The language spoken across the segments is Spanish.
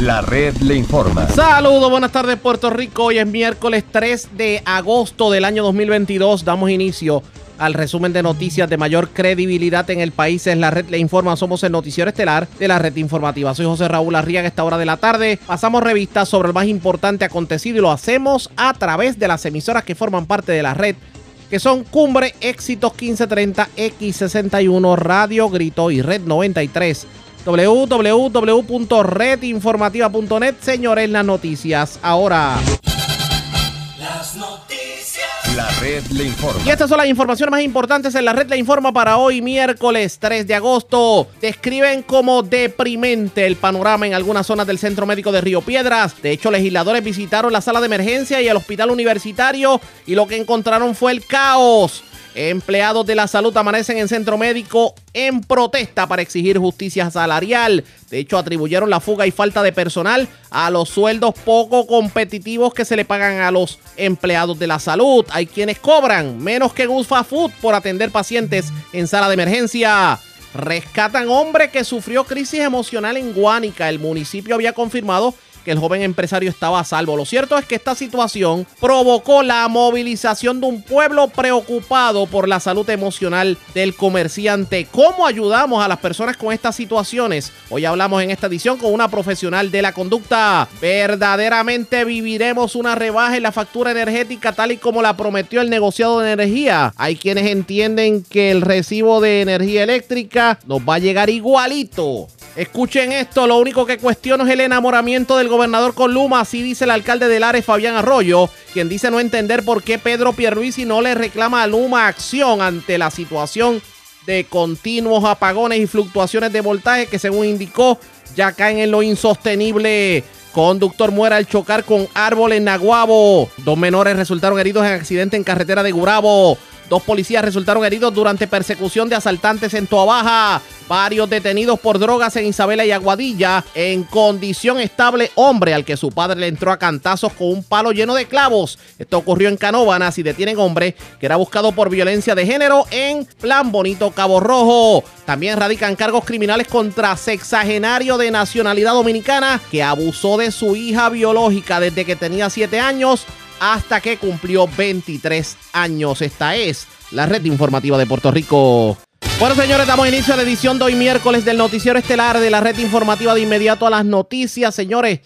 La red le informa. Saludos, buenas tardes Puerto Rico. Hoy es miércoles 3 de agosto del año 2022. Damos inicio al resumen de noticias de mayor credibilidad en el país. Es la red le informa. Somos el noticiero estelar de la red informativa. Soy José Raúl Arriaga. esta hora de la tarde pasamos revistas sobre el más importante acontecido y lo hacemos a través de las emisoras que forman parte de la red que son Cumbre, Éxitos 1530, X61, Radio Grito y Red 93 www.redinformativa.net. Señores, las noticias ahora. Las noticias. La red le informa. Y estas son las informaciones más importantes en la red le informa para hoy, miércoles 3 de agosto. Describen como deprimente el panorama en algunas zonas del Centro Médico de Río Piedras. De hecho, legisladores visitaron la sala de emergencia y el hospital universitario y lo que encontraron fue el caos. Empleados de la salud amanecen en centro médico en protesta para exigir justicia salarial. De hecho, atribuyeron la fuga y falta de personal a los sueldos poco competitivos que se le pagan a los empleados de la salud. Hay quienes cobran menos que un food por atender pacientes en sala de emergencia. Rescatan hombre que sufrió crisis emocional en Guánica. El municipio había confirmado que el joven empresario estaba a salvo. Lo cierto es que esta situación provocó la movilización de un pueblo preocupado por la salud emocional del comerciante. ¿Cómo ayudamos a las personas con estas situaciones? Hoy hablamos en esta edición con una profesional de la conducta. ¿Verdaderamente viviremos una rebaja en la factura energética tal y como la prometió el negociado de energía? Hay quienes entienden que el recibo de energía eléctrica nos va a llegar igualito Escuchen esto, lo único que cuestiono es el enamoramiento del gobernador con Luma, así dice el alcalde de Lares, Fabián Arroyo, quien dice no entender por qué Pedro Pierluisi no le reclama a Luma acción ante la situación de continuos apagones y fluctuaciones de voltaje que según indicó ya caen en lo insostenible. Conductor muere al chocar con árbol en Naguabo. Dos menores resultaron heridos en accidente en carretera de Gurabo. Dos policías resultaron heridos durante persecución de asaltantes en Toabaja. Varios detenidos por drogas en Isabela y Aguadilla. En condición estable, hombre al que su padre le entró a cantazos con un palo lleno de clavos. Esto ocurrió en Canóvanas y detienen hombre que era buscado por violencia de género en Plan Bonito Cabo Rojo. También radican cargos criminales contra sexagenario de nacionalidad dominicana que abusó de su hija biológica desde que tenía 7 años hasta que cumplió 23 años. Esta es la red informativa de Puerto Rico. Bueno, señores, damos inicio a la edición de hoy miércoles del noticiero estelar de la red informativa de inmediato a las noticias. Señores,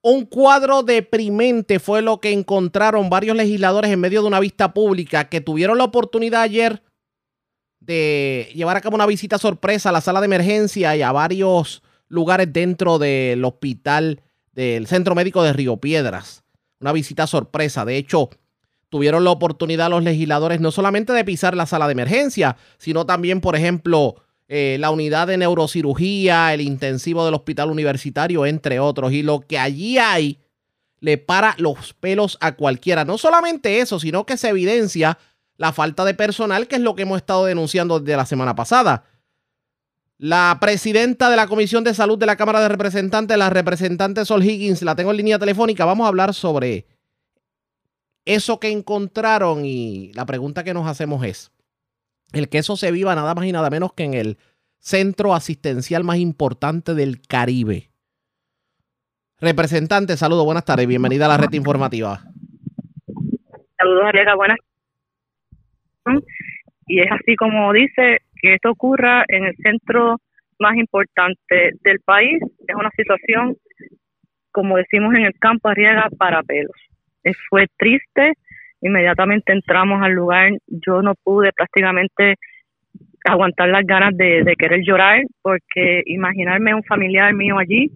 un cuadro deprimente fue lo que encontraron varios legisladores en medio de una vista pública que tuvieron la oportunidad ayer de llevar a cabo una visita sorpresa a la sala de emergencia y a varios lugares dentro del hospital del Centro Médico de Río Piedras una visita sorpresa. De hecho, tuvieron la oportunidad los legisladores no solamente de pisar la sala de emergencia, sino también, por ejemplo, eh, la unidad de neurocirugía, el intensivo del hospital universitario, entre otros. Y lo que allí hay le para los pelos a cualquiera. No solamente eso, sino que se evidencia la falta de personal, que es lo que hemos estado denunciando desde la semana pasada. La presidenta de la Comisión de Salud de la Cámara de Representantes, la representante Sol Higgins, la tengo en línea telefónica. Vamos a hablar sobre eso que encontraron y la pregunta que nos hacemos es, el que eso se viva nada más y nada menos que en el centro asistencial más importante del Caribe. Representante, saludos, buenas tardes, bienvenida a la red informativa. Saludos, Aleja, buenas. Y es así como dice, que esto ocurra en el centro más importante del país es una situación, como decimos en el campo, arriesga para pelos. Eh, fue triste, inmediatamente entramos al lugar, yo no pude prácticamente aguantar las ganas de, querer llorar, porque imaginarme un familiar mío allí,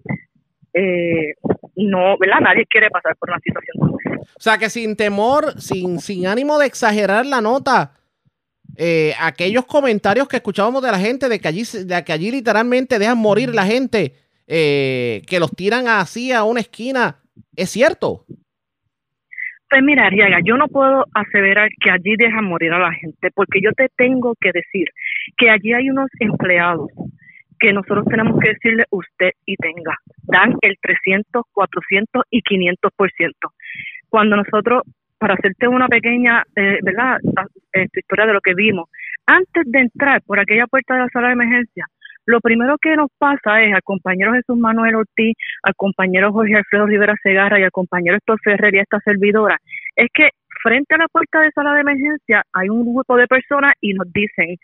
eh, no, ¿verdad? Nadie quiere pasar por una situación como esa. O sea, que sin temor, sin, sin ánimo de exagerar la nota, eh, aquellos comentarios que escuchábamos de la gente de que allí, de que allí literalmente dejan morir la gente, eh, que los tiran así a una esquina, ¿es cierto? Pues mira, Ariaga, yo no puedo aseverar que allí dejan morir a la gente, porque yo te tengo que decir que allí hay unos empleados que nosotros tenemos que decirle usted y tenga, dan el 300, 400 y 500%. Cuando nosotros para hacerte una pequeña, eh, ¿verdad?, esta historia de lo que vimos. Antes de entrar por aquella puerta de la sala de emergencia, lo primero que nos pasa es al compañero Jesús Manuel Ortiz, al compañero Jorge Alfredo Rivera Segarra y al compañero Héctor Ferrer y a esta servidora, es que frente a la puerta de sala de emergencia hay un grupo de personas y nos dicen,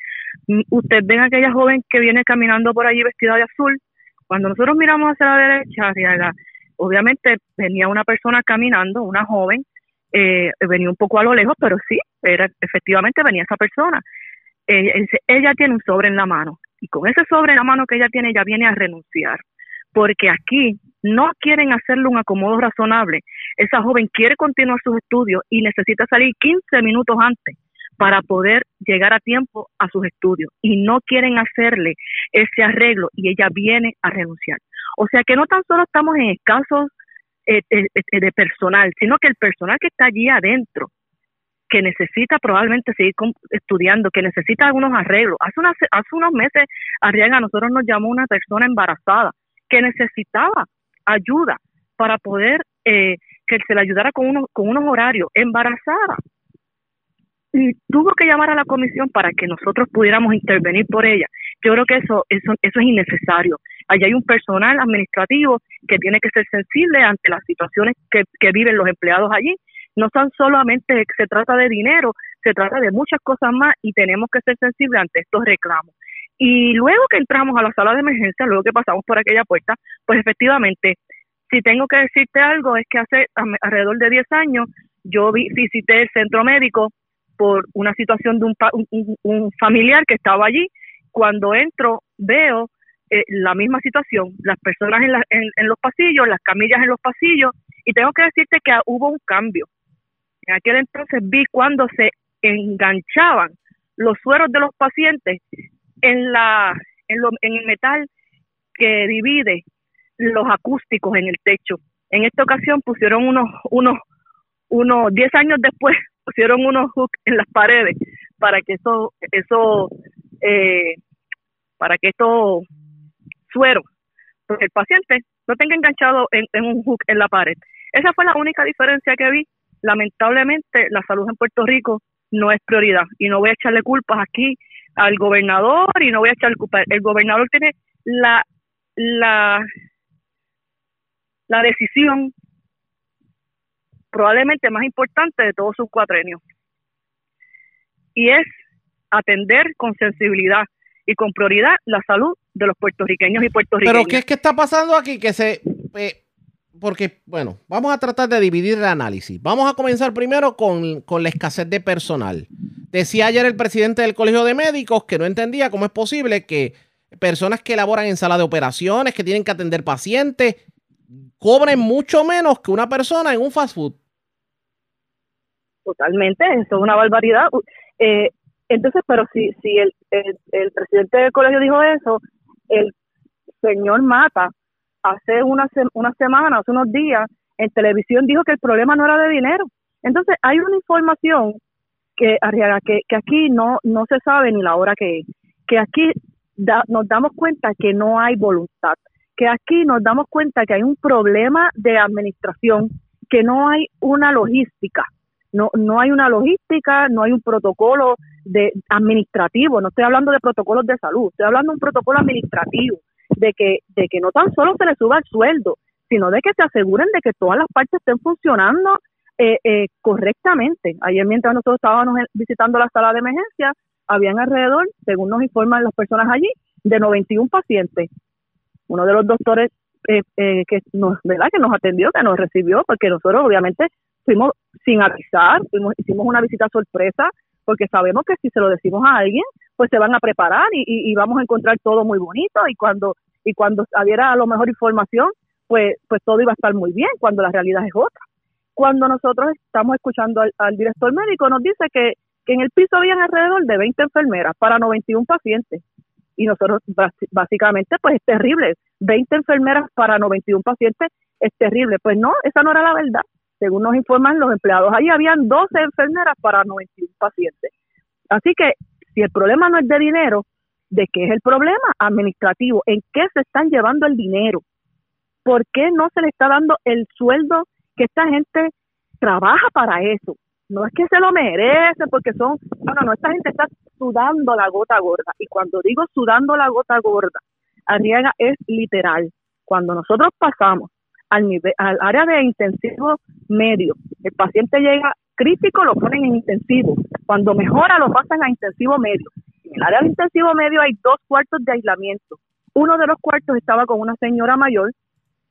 usted ven a aquella joven que viene caminando por allí vestida de azul, cuando nosotros miramos hacia la derecha, obviamente venía una persona caminando, una joven, eh, venía un poco a lo lejos, pero sí, era efectivamente venía esa persona. Eh, ella tiene un sobre en la mano y con ese sobre en la mano que ella tiene, ella viene a renunciar, porque aquí no quieren hacerle un acomodo razonable. Esa joven quiere continuar sus estudios y necesita salir 15 minutos antes para poder llegar a tiempo a sus estudios y no quieren hacerle ese arreglo y ella viene a renunciar. O sea que no tan solo estamos en escasos de personal, sino que el personal que está allí adentro que necesita probablemente seguir estudiando, que necesita algunos arreglos. Hace, hace unos meses, Arriaga, a nosotros nos llamó una persona embarazada que necesitaba ayuda para poder eh, que se le ayudara con unos, con unos horarios, embarazada. Y tuvo que llamar a la comisión para que nosotros pudiéramos intervenir por ella. Yo creo que eso, eso, eso es innecesario. Allí hay un personal administrativo que tiene que ser sensible ante las situaciones que, viven los empleados allí no tan solamente se trata de dinero, se trata de muchas cosas más y tenemos que ser sensibles ante estos reclamos. Y luego que entramos a la sala de emergencia, luego que pasamos por aquella puerta, pues efectivamente, si tengo que decirte algo, es que hace alrededor de 10 años yo visité el centro médico por una situación de un, familiar que estaba allí. Cuando entro, veo eh, la misma situación, las personas en, en los pasillos, las camillas en los pasillos, y tengo que decirte que hubo un cambio. En aquel entonces vi cuando se enganchaban los sueros de los pacientes en la en, lo, en el metal que divide los acústicos en el techo. En esta ocasión pusieron unos unos unos 10 años después pusieron unos hooks en las paredes para que eso eso eh, para que estos sueros porque el paciente no tenga enganchado en, un hook en la pared. Esa fue la única diferencia que vi lamentablemente la salud en Puerto Rico no es prioridad y no voy a echarle culpas aquí al gobernador y no voy a echarle culpas. El gobernador tiene la, la, la decisión probablemente más importante de todos sus cuatrenios y es atender con sensibilidad y con prioridad la salud de los puertorriqueños y puertorriqueñas. Pero ¿qué es que está pasando aquí? Que se eh, porque, bueno, vamos a tratar de dividir el análisis. Vamos a comenzar primero con, la escasez de personal. Decía ayer el presidente del Colegio de Médicos que no entendía cómo es posible que personas que laboran en sala de operaciones, que tienen que atender pacientes, cobren mucho menos que una persona en un fast food. Totalmente, eso es una barbaridad. Eh, entonces, pero si, si el, el presidente del colegio dijo eso, el señor Mata hace una, una semana, hace unos días, en televisión dijo que el problema no era de dinero. Entonces, hay una información que, que, que aquí no, no se sabe ni la hora que es, que aquí nos damos cuenta que no hay voluntad, que aquí nos damos cuenta que hay un problema de administración, que no hay una logística, no, no hay una logística, no hay un protocolo de administrativo, no estoy hablando de protocolos de salud, estoy hablando de un protocolo administrativo de que, de que no tan solo se le suba el sueldo, sino de que se aseguren de que todas las partes estén funcionando eh, eh, correctamente. Ayer mientras nosotros estábamos visitando la sala de emergencia, habían alrededor, según nos informan las personas allí, de 91 pacientes. Uno de los doctores eh, que nos, ¿verdad? que nos atendió, que nos recibió, porque nosotros obviamente fuimos sin avisar, fuimos, hicimos una visita sorpresa, porque sabemos que si se lo decimos a alguien, pues se van a preparar y, y, vamos a encontrar todo muy bonito y cuando y cuando hubiera a lo mejor información, pues pues todo iba a estar muy bien, cuando la realidad es otra. Cuando nosotros estamos escuchando al, director médico, nos dice que, que en el piso habían alrededor de 20 enfermeras para 91 pacientes. Y nosotros básicamente, pues es terrible. 20 enfermeras para 91 pacientes es terrible. Pues no, esa no era la verdad. Según nos informan los empleados, ahí habían 12 enfermeras para 91 pacientes. Así que si el problema no es de dinero, ¿de qué es el problema? Administrativo. ¿En qué se están llevando el dinero? ¿Por qué no se le está dando el sueldo que esta gente trabaja para eso? No es que se lo merece porque son, no, no, esta gente está sudando la gota gorda. Y cuando digo sudando la gota gorda, Arriaga es literal. Cuando nosotros pasamos al, nivel, al área de intensivo medio, el paciente llega crítico, lo ponen en intensivo. Cuando mejora, lo pasan a intensivo medio. En el área de intensivo medio hay dos cuartos de aislamiento. Uno de los cuartos estaba con una señora mayor,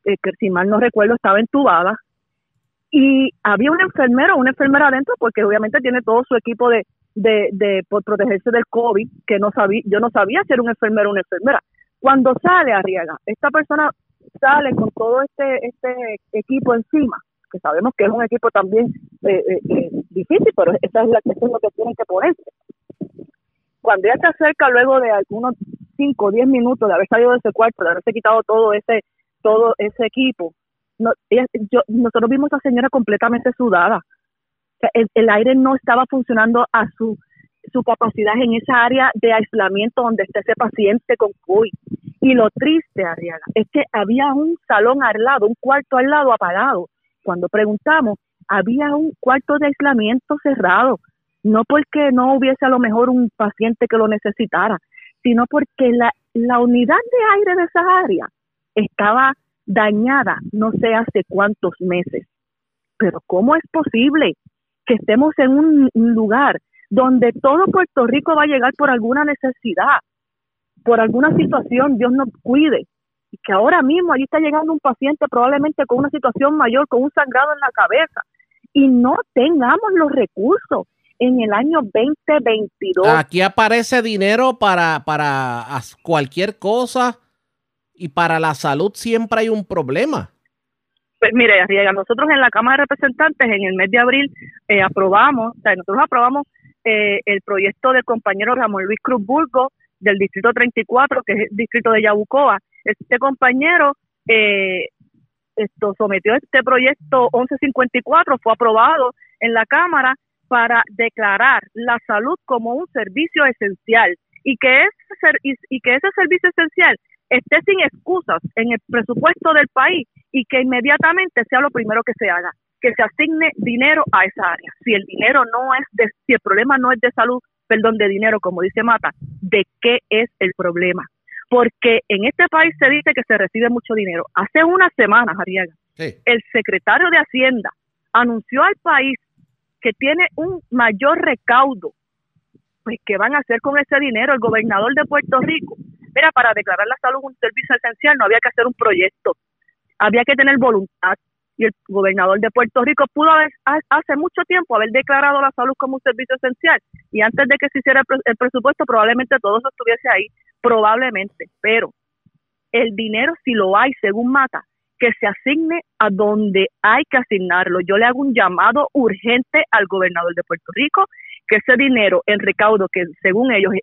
eh, que si mal no recuerdo estaba entubada, y había un enfermero una enfermera adentro, porque obviamente tiene todo su equipo de, de, de por protegerse del COVID, que no sabía, yo no sabía si era un enfermero o una enfermera. Cuando sale Arriaga, esta persona sale con todo este, este equipo encima, que sabemos que es un equipo también eh, eh, eh, difícil, pero esa es, la, eso es lo que tienen que ponerse. Cuando ella se acerca luego de algunos 5 o 10 minutos de haber salido de ese cuarto, de haberse quitado todo ese todo ese equipo, no, yo, nosotros vimos a esa señora completamente sudada. el, el aire no estaba funcionando a su su capacidad en esa área de aislamiento donde está ese paciente con COVID. Y lo triste, Ariana, es que había un salón al lado, un cuarto al lado apagado. Cuando preguntamos, había un cuarto de aislamiento cerrado, no porque no hubiese a lo mejor un paciente que lo necesitara, sino porque la, la unidad de aire de esa área estaba dañada no sé hace cuántos meses. Pero ¿cómo es posible que estemos en un lugar donde todo Puerto Rico va a llegar por alguna necesidad, por alguna situación, Dios nos cuide, y que ahora mismo allí está llegando un paciente probablemente con una situación mayor, con un sangrado en la cabeza, y no tengamos los recursos en el año 2022. Aquí aparece dinero para, para cualquier cosa y para la salud siempre hay un problema. Pues mire, nosotros en la Cámara de Representantes en el mes de abril eh, aprobamos, o sea, nosotros aprobamos eh, el proyecto del compañero Ramón Luis Cruz Burgo del Distrito 34, que es el distrito de Yabucoa. Este compañero eh, esto sometió este proyecto 1154, fue aprobado en la Cámara para declarar la salud como un servicio esencial y que ese, y que ese servicio esencial esté sin excusas en el presupuesto del país y que inmediatamente sea lo primero que se haga que se asigne dinero a esa área. Si el dinero no es de, si el problema no es de salud, perdón, de dinero, como dice Mata, ¿de qué es el problema? Porque en este país se dice que se recibe mucho dinero. Hace unas semanas, Ariaga, el secretario de Hacienda anunció al país que tiene un mayor recaudo. Pues, ¿qué van a hacer con ese dinero? El gobernador de Puerto Rico, mira, para declarar la salud un servicio esencial no había que hacer un proyecto, había que tener voluntad, y el gobernador de Puerto Rico pudo haber, hace mucho tiempo haber declarado la salud como un servicio esencial y antes de que se hiciera el, presupuesto probablemente todo eso estuviese ahí, probablemente, pero el dinero si lo hay según Mata, que se asigne a donde hay que asignarlo. Yo le hago un llamado urgente al gobernador de Puerto Rico que ese dinero en recaudo que según ellos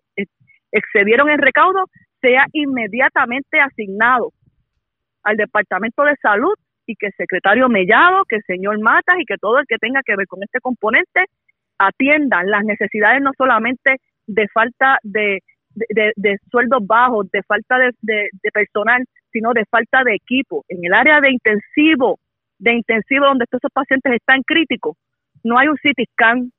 excedieron en recaudo sea inmediatamente asignado al Departamento de Salud y que el secretario Mellado, que el señor Matas y que todo el que tenga que ver con este componente atiendan las necesidades no solamente de falta de, sueldos bajos, de falta de, personal, sino de falta de equipo. En el área de intensivo, de intensivo donde estos pacientes están críticos, no hay un CT scan.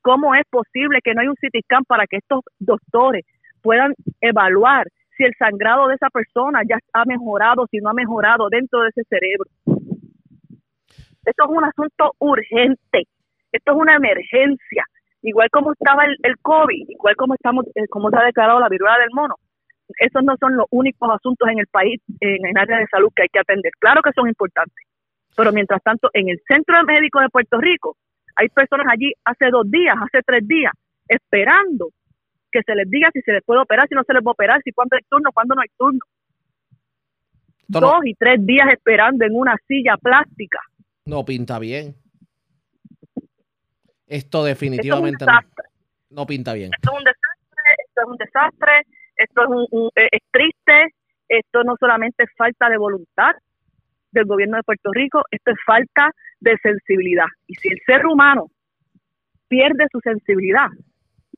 ¿Cómo es posible que no hay un CT scan para que estos doctores puedan evaluar si el sangrado de esa persona ya ha mejorado, si no ha mejorado dentro de ese cerebro. Esto es un asunto urgente, esto es una emergencia, igual como estaba el, COVID, igual como estamos, eh, como se ha declarado la viruela del mono. Esos no son los únicos asuntos en el país, en el área de salud que hay que atender. Claro que son importantes, pero mientras tanto, en el Centro Médico de Puerto Rico, hay personas allí hace dos días, hace tres días, esperando que se les diga si se les puede operar, si no se les puede operar, si cuándo hay turno, cuándo no hay turno. Dos y tres días esperando en una silla plástica. No pinta bien. Esto definitivamente no, pinta bien. Esto es un desastre, esto es un desastre, esto es, un, eh, es triste, esto no solamente es falta de voluntad del gobierno de Puerto Rico, esto es falta de sensibilidad. Y si el ser humano pierde su sensibilidad,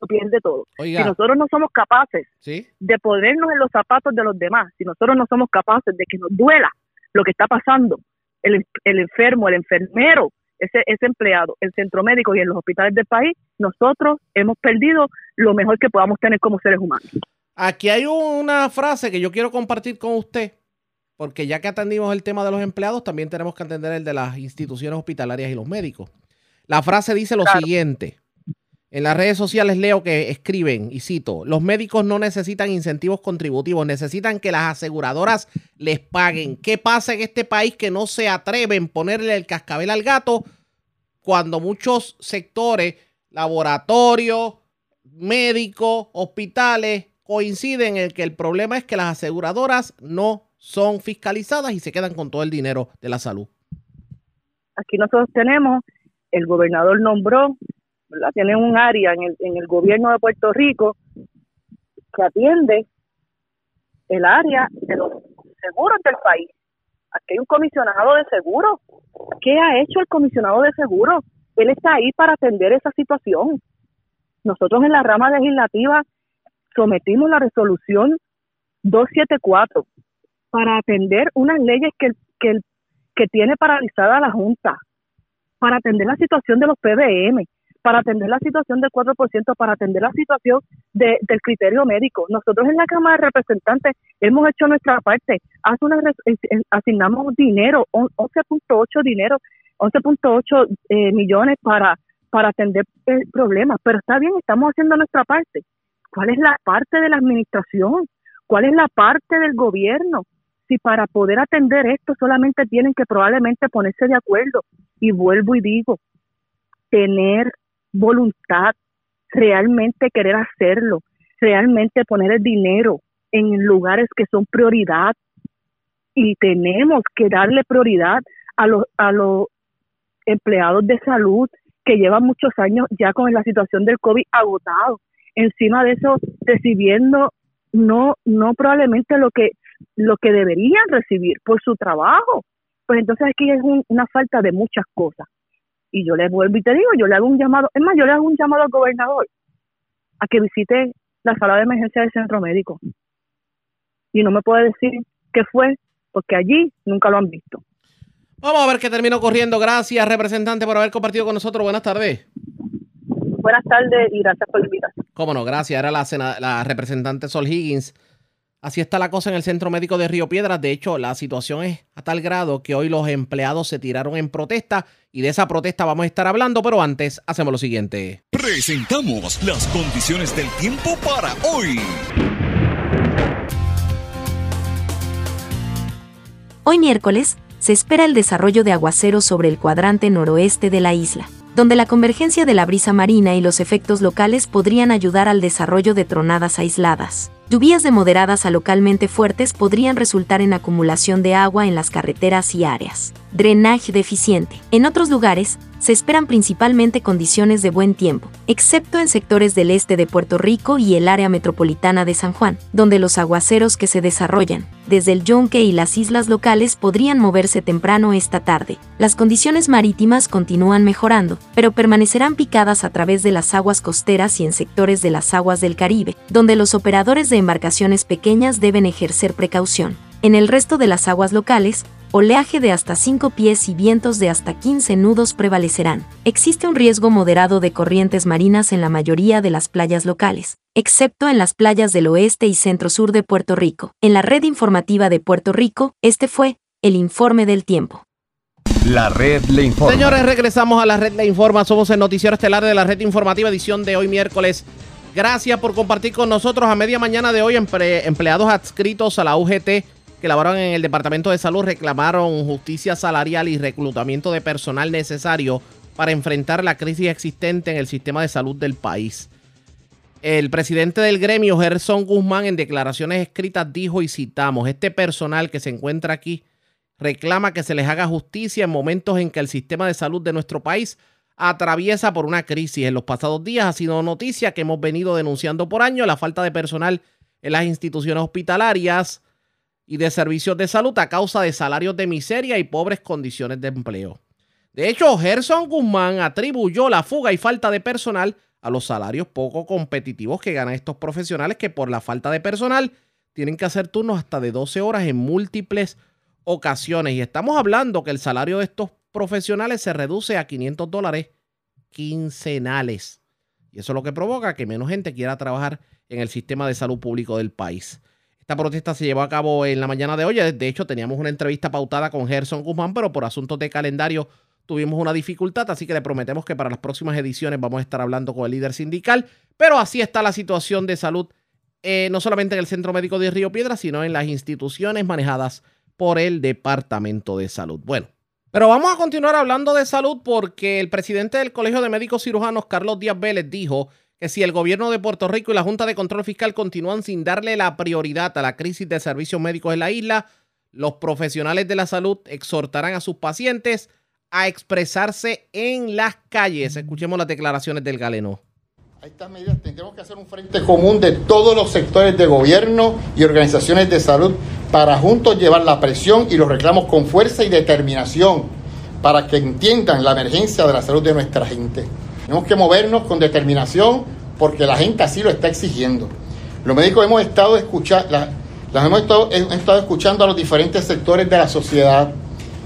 pierde todo. si nosotros no somos capaces de ponernos en los zapatos de los demás, si nosotros no somos capaces de que nos duela lo que está pasando, el, el enfermo, el enfermero, ese, ese empleado, el centro médico y en los hospitales del país, nosotros hemos perdido lo mejor que podamos tener como seres humanos. Aquí hay una frase que yo quiero compartir con usted, porque ya que atendimos el tema de los empleados, también tenemos que atender el de las instituciones hospitalarias y los médicos. La frase dice lo siguiente. En las redes sociales leo que escriben, y cito, los médicos no necesitan incentivos contributivos, necesitan que las aseguradoras les paguen. ¿Qué pasa en este país que no se atreven a ponerle el cascabel al gato cuando muchos sectores, laboratorios, médicos, hospitales, coinciden en que el problema es que las aseguradoras no son fiscalizadas y se quedan con todo el dinero de la salud? Aquí nosotros tenemos, el gobernador nombró tiene un área en el, en el gobierno de Puerto Rico que atiende el área de los seguros del país. Aquí hay un comisionado de seguros. ¿Qué ha hecho el comisionado de seguros? Él está ahí para atender esa situación. Nosotros en la rama legislativa sometimos la resolución 274 para atender unas leyes que, que tiene paralizada la Junta, para atender la situación de los PBM, para atender la situación del 4%, para atender la situación de, del criterio médico. Nosotros en la Cámara de Representantes hemos hecho nuestra parte. Hace una, asignamos dinero, 11.8 dinero, 11.8 eh, millones para, para atender el problema. Pero está bien, estamos haciendo nuestra parte. ¿Cuál es la parte de la administración? ¿Cuál es la parte del gobierno? Si para poder atender esto solamente tienen que probablemente ponerse de acuerdo. Y vuelvo y digo, tener voluntad, realmente querer hacerlo, realmente poner el dinero en lugares que son prioridad y tenemos que darle prioridad a los a los empleados de salud que llevan muchos años ya con la situación del COVID agotado. Encima de eso recibiendo no no probablemente lo que lo que deberían recibir por su trabajo. Pues entonces aquí es una falta de muchas cosas. Y yo le vuelvo y te digo, yo le hago un llamado, es más, yo le hago un llamado al gobernador a que visite la sala de emergencia del centro médico. Y no me puede decir qué fue, porque allí nunca lo han visto. Vamos a ver qué terminó corriendo. Gracias, representante, por haber compartido con nosotros. Buenas tardes. Buenas tardes y gracias por la invitación. Cómo no, gracias. Era la, la representante Sol Higgins Así está la cosa en el Centro Médico de Río Piedras. De hecho, la situación es a tal grado que hoy los empleados se tiraron en protesta y de esa protesta vamos a estar hablando, pero antes hacemos lo siguiente. Presentamos las condiciones del tiempo para hoy. Hoy miércoles se espera el desarrollo de aguaceros sobre el cuadrante noroeste de la isla donde la convergencia de la brisa marina y los efectos locales podrían ayudar al desarrollo de tronadas aisladas. Lluvias de moderadas a localmente fuertes podrían resultar en acumulación de agua en las carreteras y áreas. Drenaje deficiente. En otros lugares, se esperan principalmente condiciones de buen tiempo, excepto en sectores del este de Puerto Rico y el área metropolitana de San Juan, donde los aguaceros que se desarrollan desde el Yonque y las islas locales podrían moverse temprano esta tarde. Las condiciones marítimas continúan mejorando, pero permanecerán picadas a través de las aguas costeras y en sectores de las aguas del Caribe, donde los operadores de embarcaciones pequeñas deben ejercer precaución. En el resto de las aguas locales, oleaje de hasta 5 pies y vientos de hasta 15 nudos prevalecerán. Existe un riesgo moderado de corrientes marinas en la mayoría de las playas locales, excepto en las playas del oeste y centro-sur de Puerto Rico. En la red informativa de Puerto Rico, este fue el informe del tiempo. La red le informa. Señores, regresamos a la red le informa. Somos el noticiero estelar de la red informativa, edición de hoy miércoles. Gracias por compartir con nosotros a media mañana de hoy empleados adscritos a la UGT que laboran en el Departamento de Salud reclamaron justicia salarial y reclutamiento de personal necesario para enfrentar la crisis existente en el sistema de salud del país. El presidente del gremio, Gerson Guzmán, en declaraciones escritas dijo y citamos, este personal que se encuentra aquí reclama que se les haga justicia en momentos en que el sistema de salud de nuestro país atraviesa por una crisis. En los pasados días ha sido noticia que hemos venido denunciando por años la falta de personal en las instituciones hospitalarias, y de servicios de salud a causa de salarios de miseria y pobres condiciones de empleo. De hecho, Gerson Guzmán atribuyó la fuga y falta de personal a los salarios poco competitivos que ganan estos profesionales que por la falta de personal tienen que hacer turnos hasta de 12 horas en múltiples ocasiones. Y estamos hablando que el salario de estos profesionales se reduce a 500 dólares quincenales. Y eso es lo que provoca que menos gente quiera trabajar en el sistema de salud público del país. Esta protesta se llevó a cabo en la mañana de hoy. De hecho, teníamos una entrevista pautada con Gerson Guzmán, pero por asuntos de calendario tuvimos una dificultad, así que le prometemos que para las próximas ediciones vamos a estar hablando con el líder sindical. Pero así está la situación de salud, eh, no solamente en el Centro Médico de Río Piedra, sino en las instituciones manejadas por el Departamento de Salud. Bueno, pero vamos a continuar hablando de salud porque el presidente del Colegio de Médicos Cirujanos, Carlos Díaz Vélez, dijo que si el gobierno de Puerto Rico y la Junta de Control Fiscal continúan sin darle la prioridad a la crisis de servicios médicos en la isla, los profesionales de la salud exhortarán a sus pacientes a expresarse en las calles. Escuchemos las declaraciones del galeno. A estas medidas tendremos que hacer un frente común de todos los sectores de gobierno y organizaciones de salud para juntos llevar la presión y los reclamos con fuerza y determinación para que entiendan la emergencia de la salud de nuestra gente. Tenemos que movernos con determinación porque la gente así lo está exigiendo. Los médicos hemos estado, escuchando, hemos estado, escuchando a los diferentes sectores de la sociedad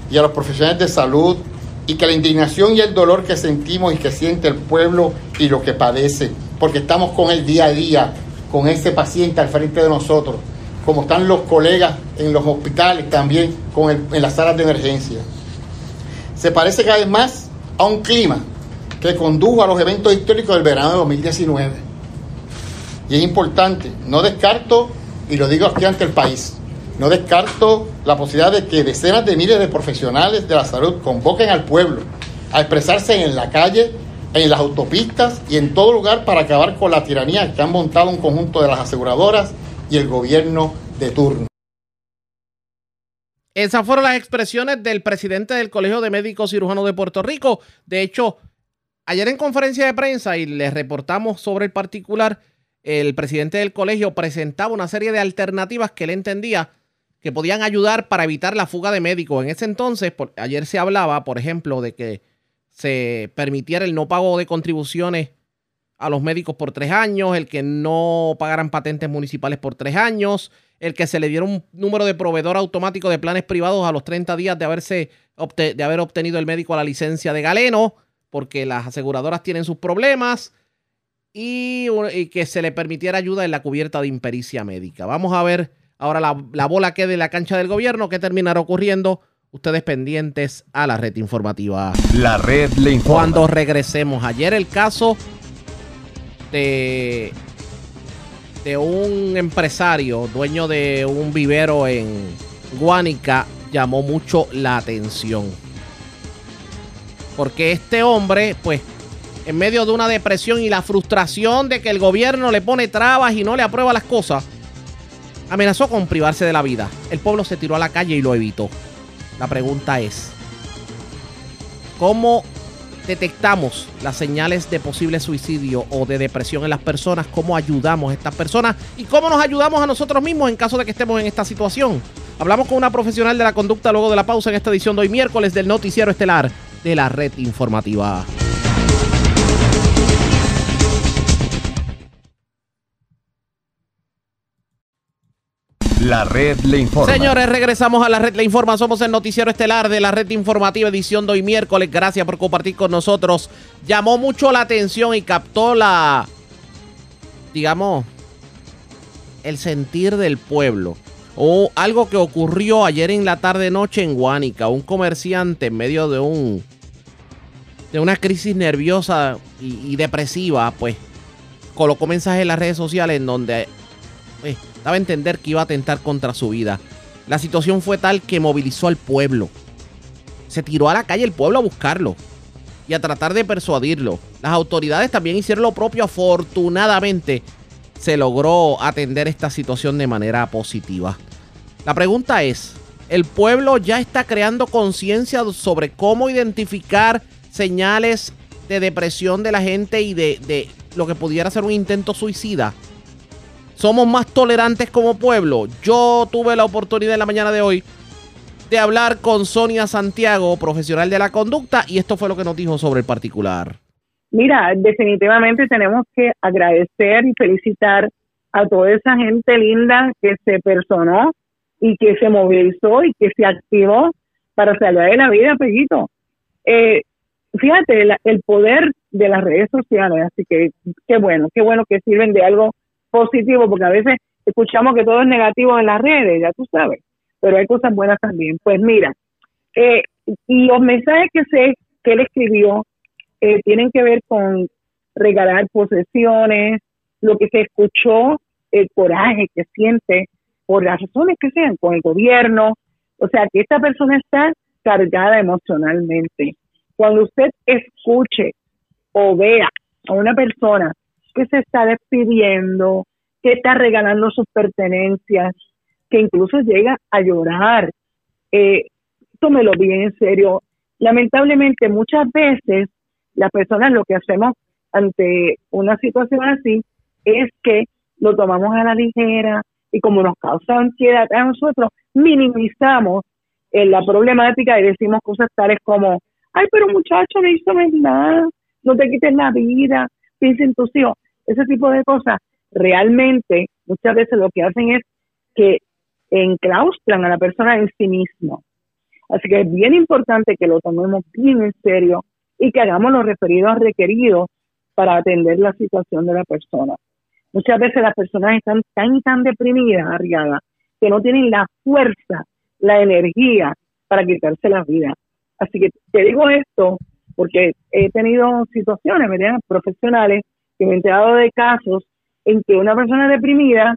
y a los profesionales de salud y que la indignación y el dolor que sentimos y que siente el pueblo y lo que padece, porque estamos con el día a día, con ese paciente al frente de nosotros, como están los colegas en los hospitales también, con en las salas de emergencia. Se parece cada vez más a un clima que condujo a los eventos históricos del verano de 2019. Y es importante, no descarto, y lo digo aquí ante el país, no descarto la posibilidad de que decenas de miles de profesionales de la salud convoquen al pueblo a expresarse en la calle, en las autopistas y en todo lugar para acabar con la tiranía que han montado un conjunto de las aseguradoras y el gobierno de turno. Esas fueron las expresiones del presidente del Colegio de Médicos Cirujanos de Puerto Rico. De hecho, Ayer en conferencia de prensa y les reportamos sobre el particular, el presidente del colegio presentaba una serie de alternativas que él entendía que podían ayudar para evitar la fuga de médicos. En ese entonces, ayer se hablaba, por ejemplo, de que se permitiera el no pago de contribuciones a los médicos por tres años, el que no pagaran patentes municipales por tres años, el que se le diera un número de proveedor automático de planes privados a los 30 días de, haberse, de haber obtenido el médico la licencia de galeno porque las aseguradoras tienen sus problemas y, que se le permitiera ayuda en la cubierta de impericia médica. Vamos a ver ahora la, bola que de la cancha del gobierno, qué terminará ocurriendo. Ustedes pendientes a la red informativa. La red le informa. Cuando regresemos. Ayer el caso de, de un empresario, dueño de un vivero en Guánica, llamó mucho la atención. Porque este hombre, pues, en medio de una depresión y la frustración de que el gobierno le pone trabas y no le aprueba las cosas, amenazó con privarse de la vida. El pueblo se tiró a la calle y lo evitó. La pregunta es, ¿cómo detectamos las señales de posible suicidio o de depresión en las personas? ¿Cómo ayudamos a estas personas? ¿Y cómo nos ayudamos a nosotros mismos en caso de que estemos en esta situación? Hablamos con una profesional de la conducta luego de la pausa en esta edición de hoy miércoles del Noticiero Estelar de la red informativa. La red le informa. Señores, regresamos a la red le informa. Somos el noticiero estelar de la red informativa edición de hoy miércoles. Gracias por compartir con nosotros. Llamó mucho la atención y captó la, digamos, el sentir del pueblo o algo que ocurrió ayer en la tarde noche en Guánica. Un comerciante en medio de un de una crisis nerviosa y, depresiva, pues colocó mensajes en las redes sociales en donde pues, daba a entender que iba a atentar contra su vida. La situación fue tal que movilizó al pueblo. Se tiró a la calle el pueblo a buscarlo y a tratar de persuadirlo. Las autoridades también hicieron lo propio. Afortunadamente se logró atender esta situación de manera positiva. La pregunta es, ¿el pueblo ya está creando conciencia sobre cómo identificar señales de depresión de la gente y de, lo que pudiera ser un intento suicida? ¿Somos más tolerantes como pueblo? Yo tuve la oportunidad en la mañana de hoy de hablar con Sonia Santiago, profesional de la conducta, y esto fue lo que nos dijo sobre el particular. Mira, definitivamente tenemos que agradecer y felicitar a toda esa gente linda que se personó y que se movilizó y que se activó para salvar la vida, Pellito. Eh, fíjate, el poder de las redes sociales, así que qué bueno, qué bueno que sirven de algo positivo, porque a veces escuchamos que todo es negativo en las redes, ya tú sabes, pero hay cosas buenas también. Pues mira, eh, los mensajes que, se, que él escribió eh, tienen que ver con regalar posesiones, lo que se escuchó, el coraje que siente por las razones que sean, con el gobierno. O sea, que esta persona está cargada emocionalmente. Cuando usted escuche o vea a una persona que se está despidiendo, que está regalando sus pertenencias, que incluso llega a llorar, eh, tómelo bien en serio. Lamentablemente muchas veces las personas lo que hacemos ante una situación así es que lo tomamos a la ligera y como nos causa ansiedad a nosotros, minimizamos eh, la problemática y decimos cosas tales como, ay, pero muchacho, no hizo nada, no te quites la vida, piensa en tus hijos, ese tipo de cosas, realmente muchas veces lo que hacen es que enclaustran a la persona en sí mismo. Así que es bien importante que lo tomemos bien en serio y que hagamos los referidos requeridos para atender la situación de la persona. Muchas veces las personas están tan tan deprimidas, arriadas, que no tienen la fuerza, la energía para quitarse la vida. Así que te digo esto porque he tenido situaciones ¿verdad? profesionales que me he enterado de casos en que una persona deprimida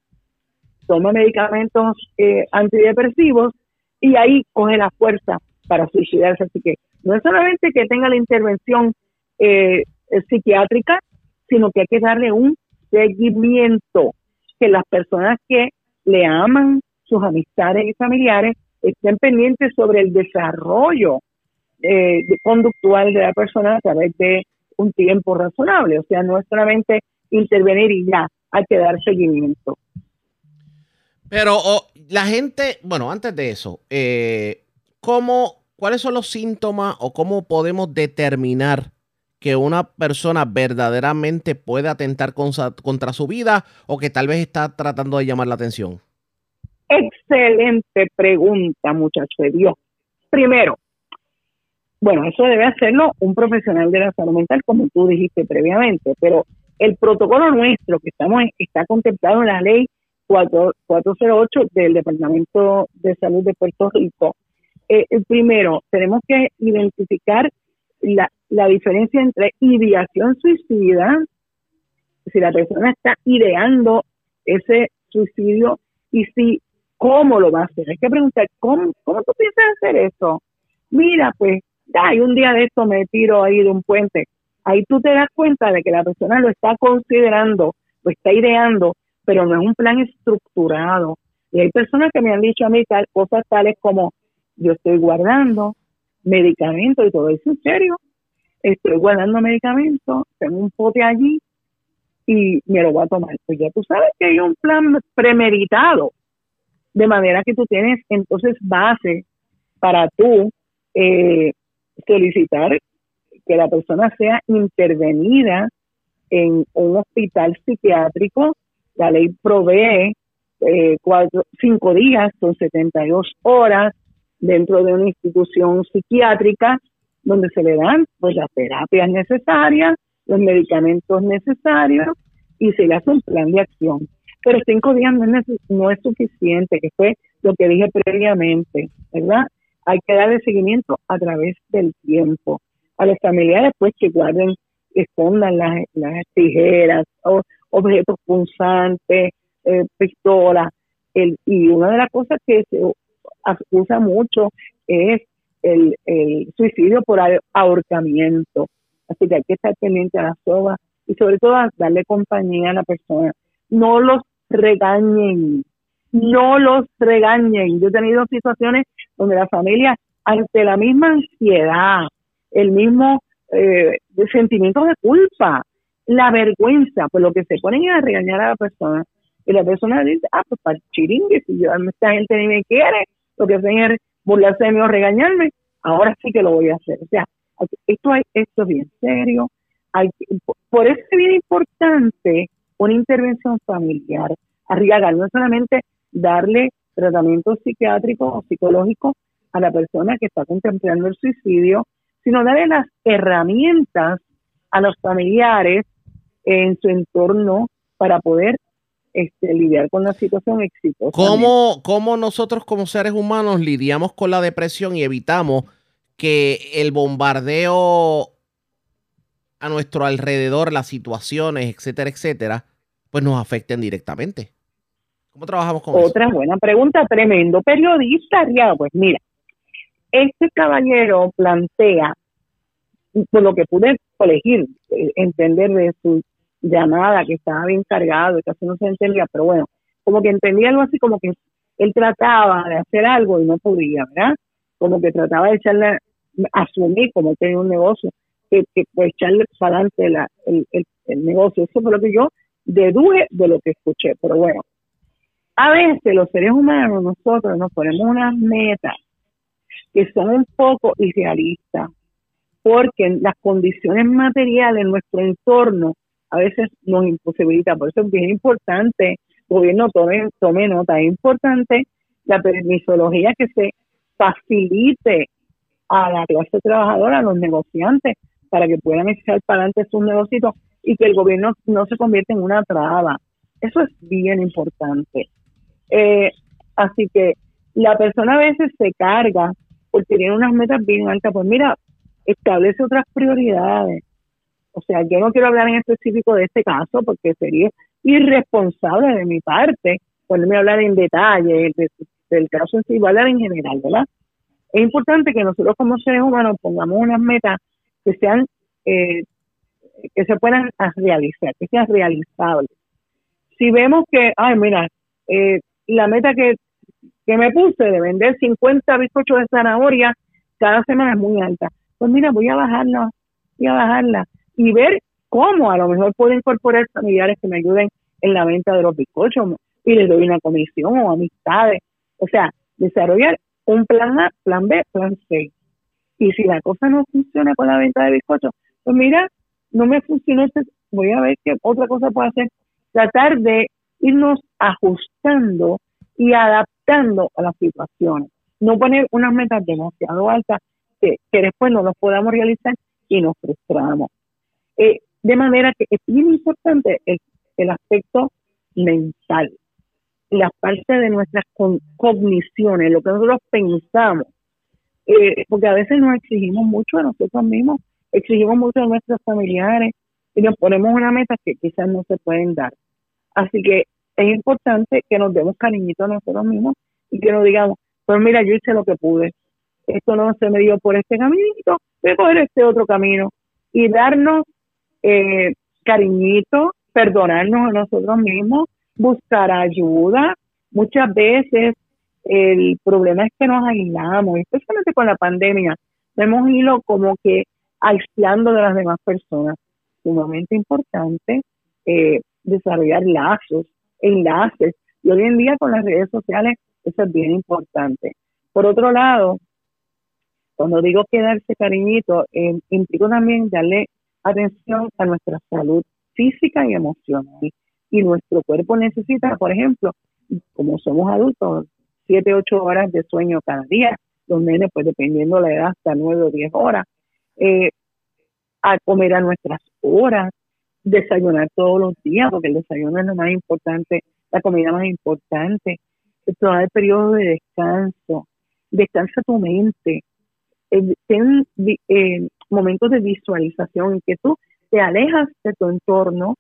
toma medicamentos eh, antidepresivos y ahí coge la fuerza para suicidarse. Así que no es solamente que tenga la intervención eh, psiquiátrica, sino que hay que darle un seguimiento, que las personas que le aman, sus amistades y familiares, estén pendientes sobre el desarrollo eh, conductual de la persona a través de un tiempo razonable. O sea, no es solamente intervenir y ya, hay que dar seguimiento. Pero la gente, bueno, antes de eso, eh, ¿cómo, ¿cuáles son los síntomas o cómo podemos determinar que una persona verdaderamente puede atentar contra su vida o que tal vez está tratando de llamar la atención? Excelente pregunta, muchacho de Dios. Primero, bueno, eso debe hacerlo un profesional de la salud mental, como tú dijiste previamente, pero el protocolo nuestro que estamos está contemplado en la ley 408 del Departamento de Salud de Puerto Rico. Eh, primero, tenemos que identificar la, la diferencia entre ideación suicida, si la persona está ideando ese suicidio y si cómo lo va a hacer. Hay que preguntar, ¿cómo, cómo tú piensas hacer eso? Mira, pues, ay, un día de esto me tiro ahí de un puente. Ahí tú te das cuenta de que la persona lo está considerando, lo está ideando, pero no es un plan estructurado. Y hay personas que me han dicho a mí tal, cosas tales como, yo estoy guardando medicamentos y todo eso, en serio, estoy guardando medicamentos, tengo un pote allí y me lo voy a tomar. Pues ya tú sabes que hay un plan premeditado, de manera que tú tienes entonces base para tú eh, solicitar que la persona sea intervenida en un hospital psiquiátrico. La ley provee eh, cuatro, cinco días, son 72 horas dentro de una institución psiquiátrica donde se le dan pues las terapias necesarias, los medicamentos necesarios y se le hace un plan de acción. Pero cinco días no es, no es suficiente, que fue lo que dije previamente, ¿verdad? Hay que darle seguimiento a través del tiempo. A los familiares, pues, que guarden, escondan las, tijeras, o, objetos punzantes, eh, pistolas. Y una de las cosas que se usa mucho es el, suicidio por ahorcamiento. Así que hay que estar pendiente a la soga y sobre todo darle compañía a la persona. No los regañen, no los regañen. Yo he tenido situaciones donde la familia, ante la misma ansiedad, el mismo eh, sentimiento de culpa, la vergüenza, pues lo que se ponen a regañar a la persona. Y la persona dice, ah, pues para chiringue, si yo, esta gente ni me quiere, lo que hacen es burlarse de mí o regañarme, ahora sí que lo voy a hacer. O sea, esto, hay, esto es bien serio. Hay, por eso es bien importante una intervención familiar. Arriaga, no solamente darle tratamiento psiquiátrico o psicológico a la persona que está contemplando el suicidio, sino darle las herramientas a los familiares en su entorno para poder este, lidiar con la situación exitosa. ¿Cómo, ¿Cómo nosotros como seres humanos lidiamos con la depresión y evitamos que el bombardeo a nuestro alrededor, las situaciones, etcétera, etcétera, pues nos afecten directamente? ¿Cómo trabajamos con Otra eso? Otra buena pregunta, tremendo periodista, ya, pues mira, este caballero plantea, por lo que pude elegir, eh, entender de su llamada, que estaba bien cargado y casi no se entendía, pero bueno, como que entendía algo así como que él trataba de hacer algo y no podía, ¿verdad? Como que trataba de echarle, asumir como tenía un negocio, que, que pues echarle para adelante la, el, el negocio. Eso fue lo que yo deduje de lo que escuché, pero bueno, a veces los seres humanos, nosotros nos ponemos unas metas que son un poco irrealistas, porque las condiciones materiales en nuestro entorno a veces nos imposibilita. Por eso es bien importante, gobierno tome, tome nota, es importante la permisología que se facilite a la clase trabajadora, a los negociantes, para que puedan echar para adelante sus negocios y que el gobierno no se convierta en una traba. Eso es bien importante. Eh, así que la persona a veces se carga porque tiene unas metas bien altas. Pues mira, establece otras prioridades. O sea, yo no quiero hablar en específico de este caso porque sería irresponsable de mi parte ponerme a hablar en detalle del caso en sí, voy a hablar en general, ¿verdad? Es importante que nosotros como seres humanos pongamos unas metas que sean, eh, que se puedan realizar, que sean realizables. Si vemos que, ay, mira, eh, la meta que, que me puse de vender 50 bizcochos de zanahoria cada semana es muy alta. Pues mira, voy a bajarla, voy a bajarla y ver cómo a lo mejor puedo incorporar familiares que me ayuden en la venta de los bizcochos y les doy una comisión o amistades. O sea, desarrollar un plan A, plan B, plan C. Y si la cosa no funciona con la venta de bizcochos, pues mira, no me funcionó, voy a ver qué otra cosa puedo hacer. Tratar de irnos ajustando y adaptando a las situaciones. No poner unas metas demasiado altas que, después no las podamos realizar y nos frustramos. Eh, de manera que es bien importante el, aspecto mental, la parte de nuestras cogniciones, lo que nosotros pensamos, eh, porque a veces nos exigimos mucho a nosotros mismos, exigimos mucho a nuestros familiares y nos ponemos una meta que quizás no se pueden dar. Así que es importante que nos demos cariñito a nosotros mismos y que nos digamos, pues mira, yo hice lo que pude. Esto no se me dio por este caminito, voy a coger este otro camino y darnos eh, cariñito, perdonarnos a nosotros mismos, buscar ayuda. Muchas veces el problema es que nos aislamos, especialmente con la pandemia. Hemos ido como que aislando de las demás personas. Sumamente importante eh, desarrollar lazos, enlaces. Y hoy en día con las redes sociales eso es bien importante. Por otro lado, cuando digo quedarse cariñito, eh, implico también darle atención a nuestra salud física y emocional. Y nuestro cuerpo necesita, por ejemplo, como somos adultos, 7, 8 horas de sueño cada día. Los nenes, pues dependiendo de la edad, hasta 9 o 10 horas. Eh, a comer a nuestras horas, desayunar todos los días, porque el desayuno es lo más importante, la comida más importante, tomar el periodo de descanso, descansa tu mente, eh, ten eh, momentos de visualización en que tú te alejas de tu entorno,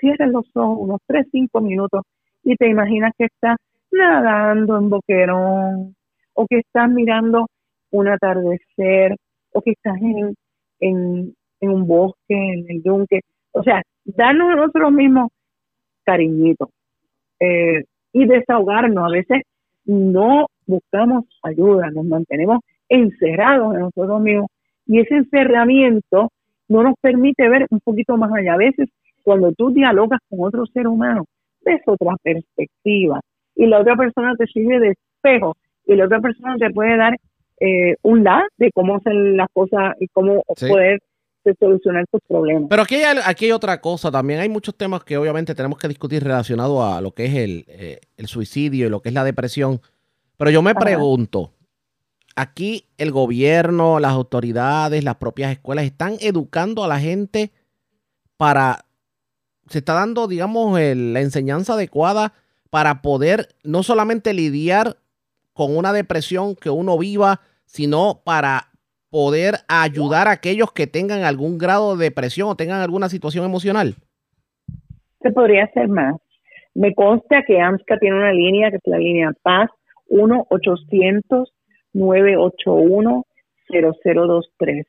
cierras los ojos unos 3, 5 minutos y te imaginas que estás nadando en boquerón o que estás mirando un atardecer o que estás en, en, un bosque, en el yunque, o sea, darnos nosotros mismos cariñito eh, y desahogarnos. A veces no buscamos ayuda, nos mantenemos encerrados en nosotros mismos y ese encerramiento no nos permite ver un poquito más allá. A veces cuando tú dialogas con otro ser humano, ves otra perspectiva y la otra persona te sirve de espejo y la otra persona te puede dar eh, un la de cómo hacer las cosas y cómo poder solucionar tus problemas. Pero aquí hay, aquí hay otra cosa también. Hay muchos temas que obviamente tenemos que discutir relacionados a lo que es el, eh, suicidio y lo que es la depresión. Pero yo me pregunto, aquí el gobierno, las autoridades, las propias escuelas están educando a la gente para se está dando, digamos, la enseñanza adecuada para poder no solamente lidiar con una depresión que uno viva, sino para poder ayudar a aquellos que tengan algún grado de depresión o tengan alguna situación emocional? Se podría hacer más. Me consta que AMSCA tiene una línea que es la línea Paz 1-800-981-0023.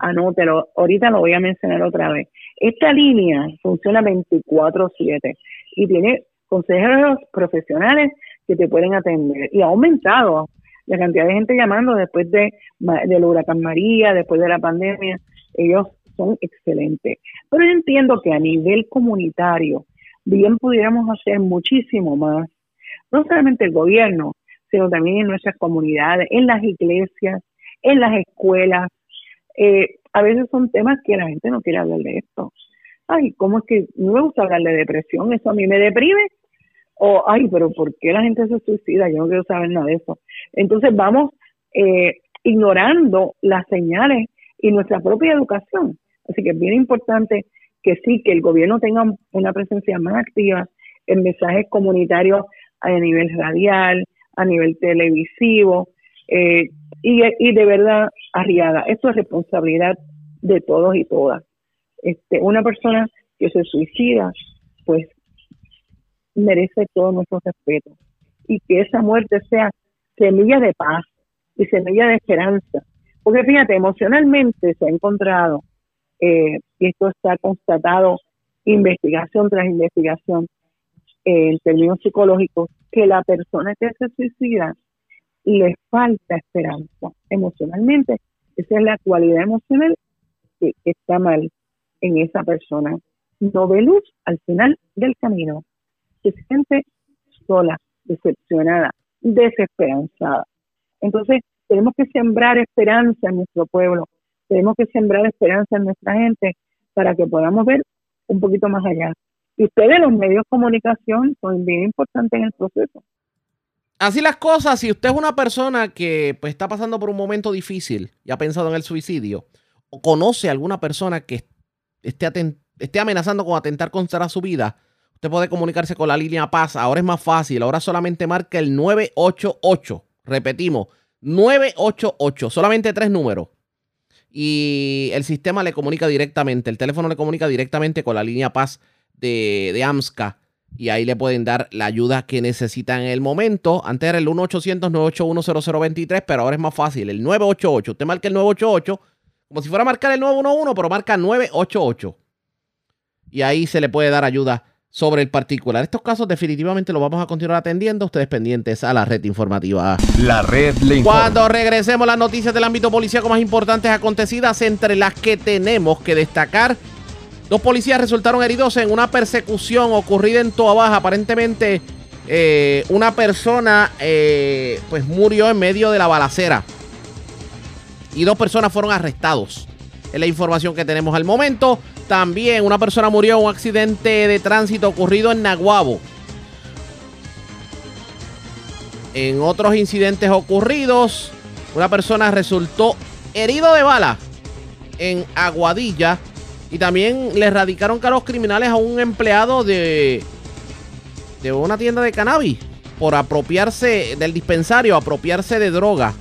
Anótelo, ahorita lo voy a mencionar otra vez. Esta línea funciona 24-7 y tiene consejeros profesionales que te pueden atender y ha aumentado la cantidad de gente llamando después de del huracán María, después de la pandemia, ellos son excelentes. Pero yo entiendo que a nivel comunitario bien pudiéramos hacer muchísimo más, no solamente el gobierno, sino también en nuestras comunidades, en las iglesias, en las escuelas. Eh, a veces son temas que la gente no quiere hablar de esto. Ay, ¿cómo es que no me gusta hablar de depresión? Eso a mí me deprime o, ay, pero ¿por qué la gente se suicida? Yo no quiero saber nada de eso. Entonces vamos eh, ignorando las señales y nuestra propia educación. Así que es bien importante que sí, que el gobierno tenga una presencia más activa en mensajes comunitarios a nivel radial, a nivel televisivo, eh, y, de verdad, arriada. Esto es responsabilidad de todos y todas. Este, una persona que se suicida, pues merece todo nuestro respeto y que esa muerte sea semilla de paz y semilla de esperanza. Porque fíjate, emocionalmente se ha encontrado, eh, y esto está constatado investigación tras investigación eh, en términos psicológicos, que la persona que se suicida le falta esperanza emocionalmente. Esa es la cualidad emocional que está mal en esa persona. No ve luz al final del camino se siente sola, decepcionada, desesperanzada. Entonces, tenemos que sembrar esperanza en nuestro pueblo, tenemos que sembrar esperanza en nuestra gente para que podamos ver un poquito más allá. Y ustedes, los medios de comunicación, son bien importantes en el proceso. Así las cosas, si usted es una persona que pues, está pasando por un momento difícil y ha pensado en el suicidio, o conoce a alguna persona que esté, esté amenazando con atentar contra su vida, Usted puede comunicarse con la línea Paz. Ahora es más fácil. Ahora solamente marca el 988. Repetimos, 988. Solamente tres números. Y el sistema le comunica directamente. El teléfono le comunica directamente con la línea Paz de, de AMSCA. Y ahí le pueden dar la ayuda que necesita en el momento. Antes era el 1-800-981-0023, pero ahora es más fácil. El 988. Usted marca el 988 como si fuera a marcar el 911, pero marca 988. Y ahí se le puede dar ayuda sobre el particular. Estos casos definitivamente los vamos a continuar atendiendo. Ustedes pendientes a la red informativa. La red le informa. Cuando regresemos las noticias del ámbito policíaco más importantes acontecidas, entre las que tenemos que destacar. Dos policías resultaron heridos en una persecución ocurrida en Toa Baja. Aparentemente eh, una persona eh, pues murió en medio de la balacera. Y dos personas fueron arrestados. Es la información que tenemos al momento. También una persona murió en un accidente de tránsito ocurrido en Naguabo. En otros incidentes ocurridos, una persona resultó herido de bala en Aguadilla. Y también le radicaron cargos criminales a un empleado de, de una tienda de cannabis por apropiarse del dispensario, apropiarse de droga.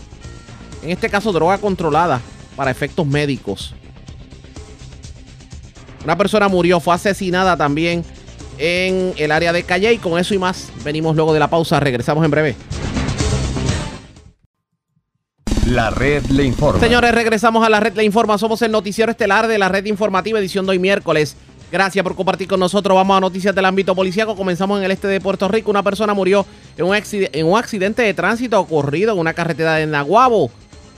En este caso, droga controlada para efectos médicos. Una persona murió, fue asesinada también en el área de Calle y con eso y más venimos luego de la pausa, regresamos en breve. La red le informa. Señores, regresamos a la red le informa. Somos el noticiero estelar de la red informativa edición de hoy miércoles. Gracias por compartir con nosotros. Vamos a noticias del ámbito policíaco. Comenzamos en el este de Puerto Rico. Una persona murió en un, en un accidente de tránsito ocurrido en una carretera de Naguabo.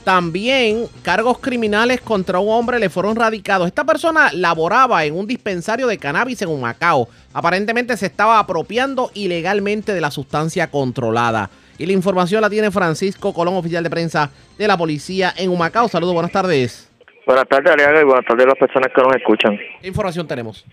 También cargos criminales contra un hombre le fueron radicados. Esta persona laboraba en un dispensario de cannabis en Humacao. Aparentemente se estaba apropiando ilegalmente de la sustancia controlada. Y la información la tiene Francisco Colón, oficial de prensa de la policía en Humacao. Saludos, buenas tardes. Buenas tardes, Ariaga, y buenas tardes a las personas que nos escuchan. ¿Qué información tenemos?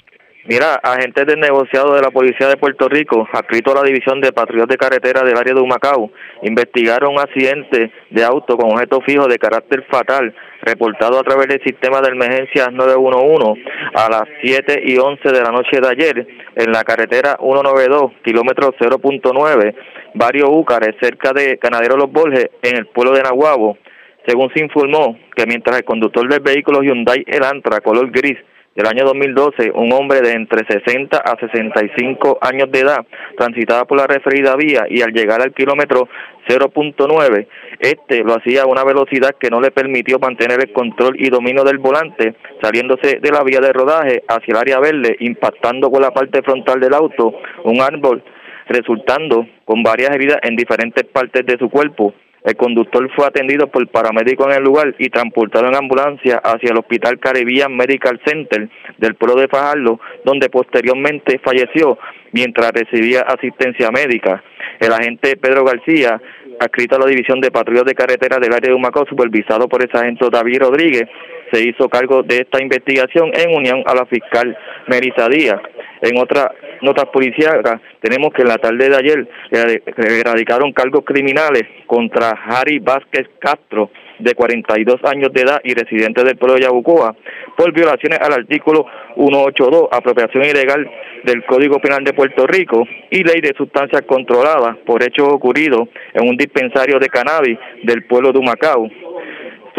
Mira, agentes del negociado de la Policía de Puerto Rico, adscrito a la División de Patrullas de Carretera del área de Humacao, investigaron un accidente de auto con objeto fijo de carácter fatal reportado a través del sistema de emergencias 911 a las 7 y 11 de la noche de ayer en la carretera 192, kilómetro 0.9, Barrio Úcares, cerca de Canadero Los Borges, en el pueblo de Nahuabo. Según se informó que mientras el conductor del vehículo Hyundai Elantra color gris del año 2012, un hombre de entre 60 a 65 años de edad transitaba por la referida vía y al llegar al kilómetro 0.9, este lo hacía a una velocidad que no le permitió mantener el control y dominio del volante, saliéndose de la vía de rodaje hacia el área verde, impactando con la parte frontal del auto un árbol, resultando con varias heridas en diferentes partes de su cuerpo. El conductor fue atendido por paramédicos en el lugar y transportado en ambulancia hacia el Hospital Caribbean Medical Center del pueblo de Fajardo, donde posteriormente falleció mientras recibía asistencia médica. El agente Pedro García, adscrito a la División de Patrullas de Carretera del área de Humacao, supervisado por el sargento David Rodríguez, se hizo cargo de esta investigación en unión a la fiscal Melissa Díaz. En otra notas policíacas tenemos que en la tarde de ayer erradicaron cargos criminales contra Harry Vázquez Castro, de 42 años de edad y residente del pueblo de Yabucoa, por violaciones al artículo 182, apropiación ilegal del Código Penal de Puerto Rico y ley de sustancias controladas por hechos ocurridos en un dispensario de cannabis del pueblo de Humacao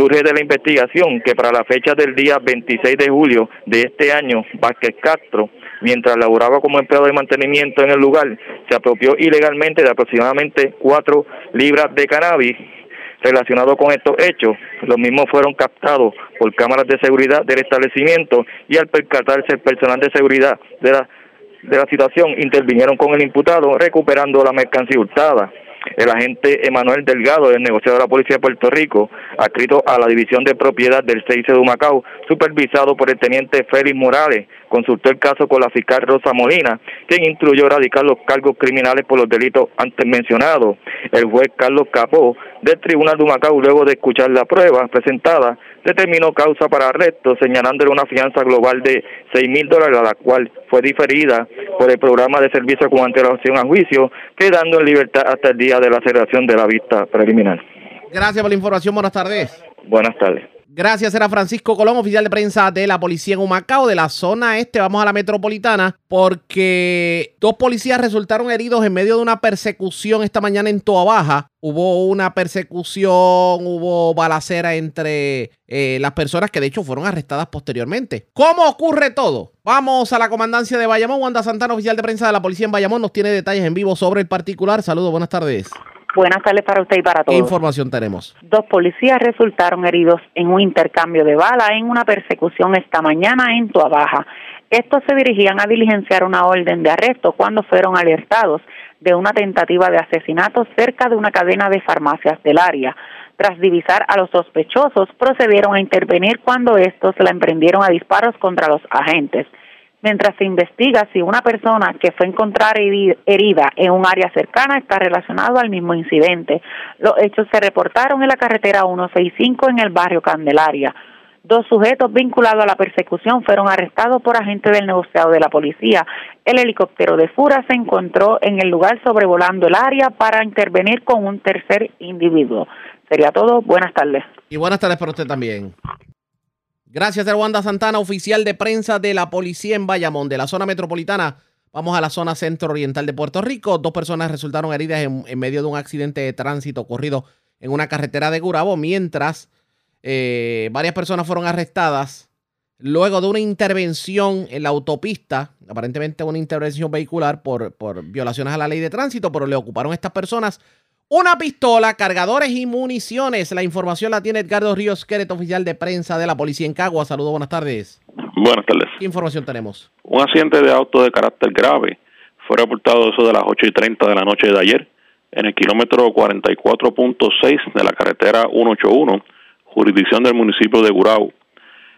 surge de la investigación que para la fecha del día 26 de julio de este año, Vázquez Castro mientras laboraba como empleado de mantenimiento en el lugar, se apropió ilegalmente de aproximadamente cuatro libras de cannabis relacionado con estos hechos. Los mismos fueron captados por cámaras de seguridad del establecimiento y al percatarse el personal de seguridad de la, de la situación intervinieron con el imputado recuperando la mercancía hurtada el agente Emanuel Delgado, del negociado de la Policía de Puerto Rico, adscrito a la División de Propiedad del CIC de Humacao, supervisado por el teniente Félix Morales, consultó el caso con la fiscal Rosa Molina, quien instruyó radicar los cargos criminales por los delitos antes mencionados. El juez Carlos Capó, del Tribunal de Humacao, luego de escuchar la prueba presentada, determinó causa para arresto, señalándole una fianza global de seis mil dólares, a la cual fue diferida por el programa de servicio con antelación a juicio, quedando en libertad hasta el día de la celebración de la vista preliminar. Gracias por la información. Buenas tardes. Buenas tardes. Gracias, era Francisco Colón, oficial de prensa de la policía en Humacao, de la zona este. Vamos a la metropolitana porque dos policías resultaron heridos en medio de una persecución esta mañana en Toa Baja. Hubo una persecución, hubo balacera entre eh, las personas que de hecho fueron arrestadas posteriormente. ¿Cómo ocurre todo? Vamos a la comandancia de Bayamón. Wanda Santana, oficial de prensa de la policía en Bayamón, nos tiene detalles en vivo sobre el particular. Saludos, buenas tardes. Buenas tardes para usted y para todos. ¿Qué información tenemos? Dos policías resultaron heridos en un intercambio de bala en una persecución esta mañana en Tuabaja. Estos se dirigían a diligenciar una orden de arresto cuando fueron alertados de una tentativa de asesinato cerca de una cadena de farmacias del área. Tras divisar a los sospechosos, procedieron a intervenir cuando estos la emprendieron a disparos contra los agentes mientras se investiga si una persona que fue encontrada herida en un área cercana está relacionado al mismo incidente. Los hechos se reportaron en la carretera 165 en el barrio Candelaria. Dos sujetos vinculados a la persecución fueron arrestados por agentes del negociado de la policía. El helicóptero de Fura se encontró en el lugar sobrevolando el área para intervenir con un tercer individuo. Sería todo. Buenas tardes. Y buenas tardes para usted también. Gracias a Wanda Santana, oficial de prensa de la policía en Bayamón, de la zona metropolitana. Vamos a la zona centro-oriental de Puerto Rico. Dos personas resultaron heridas en, medio de un accidente de tránsito ocurrido en una carretera de Gurabo, mientras eh, varias personas fueron arrestadas luego de una intervención en la autopista, aparentemente una intervención vehicular por, por violaciones a la ley de tránsito, pero le ocuparon estas personas una pistola, cargadores y municiones. La información la tiene Edgardo Ríos Queret, oficial de prensa de la policía en Cagua. Saludos, buenas tardes. Buenas tardes. ¿Qué información tenemos? Un accidente de auto de carácter grave fue reportado eso de las 8 y 30 de la noche de ayer en el kilómetro 44.6 de la carretera 181, jurisdicción del municipio de Gurau.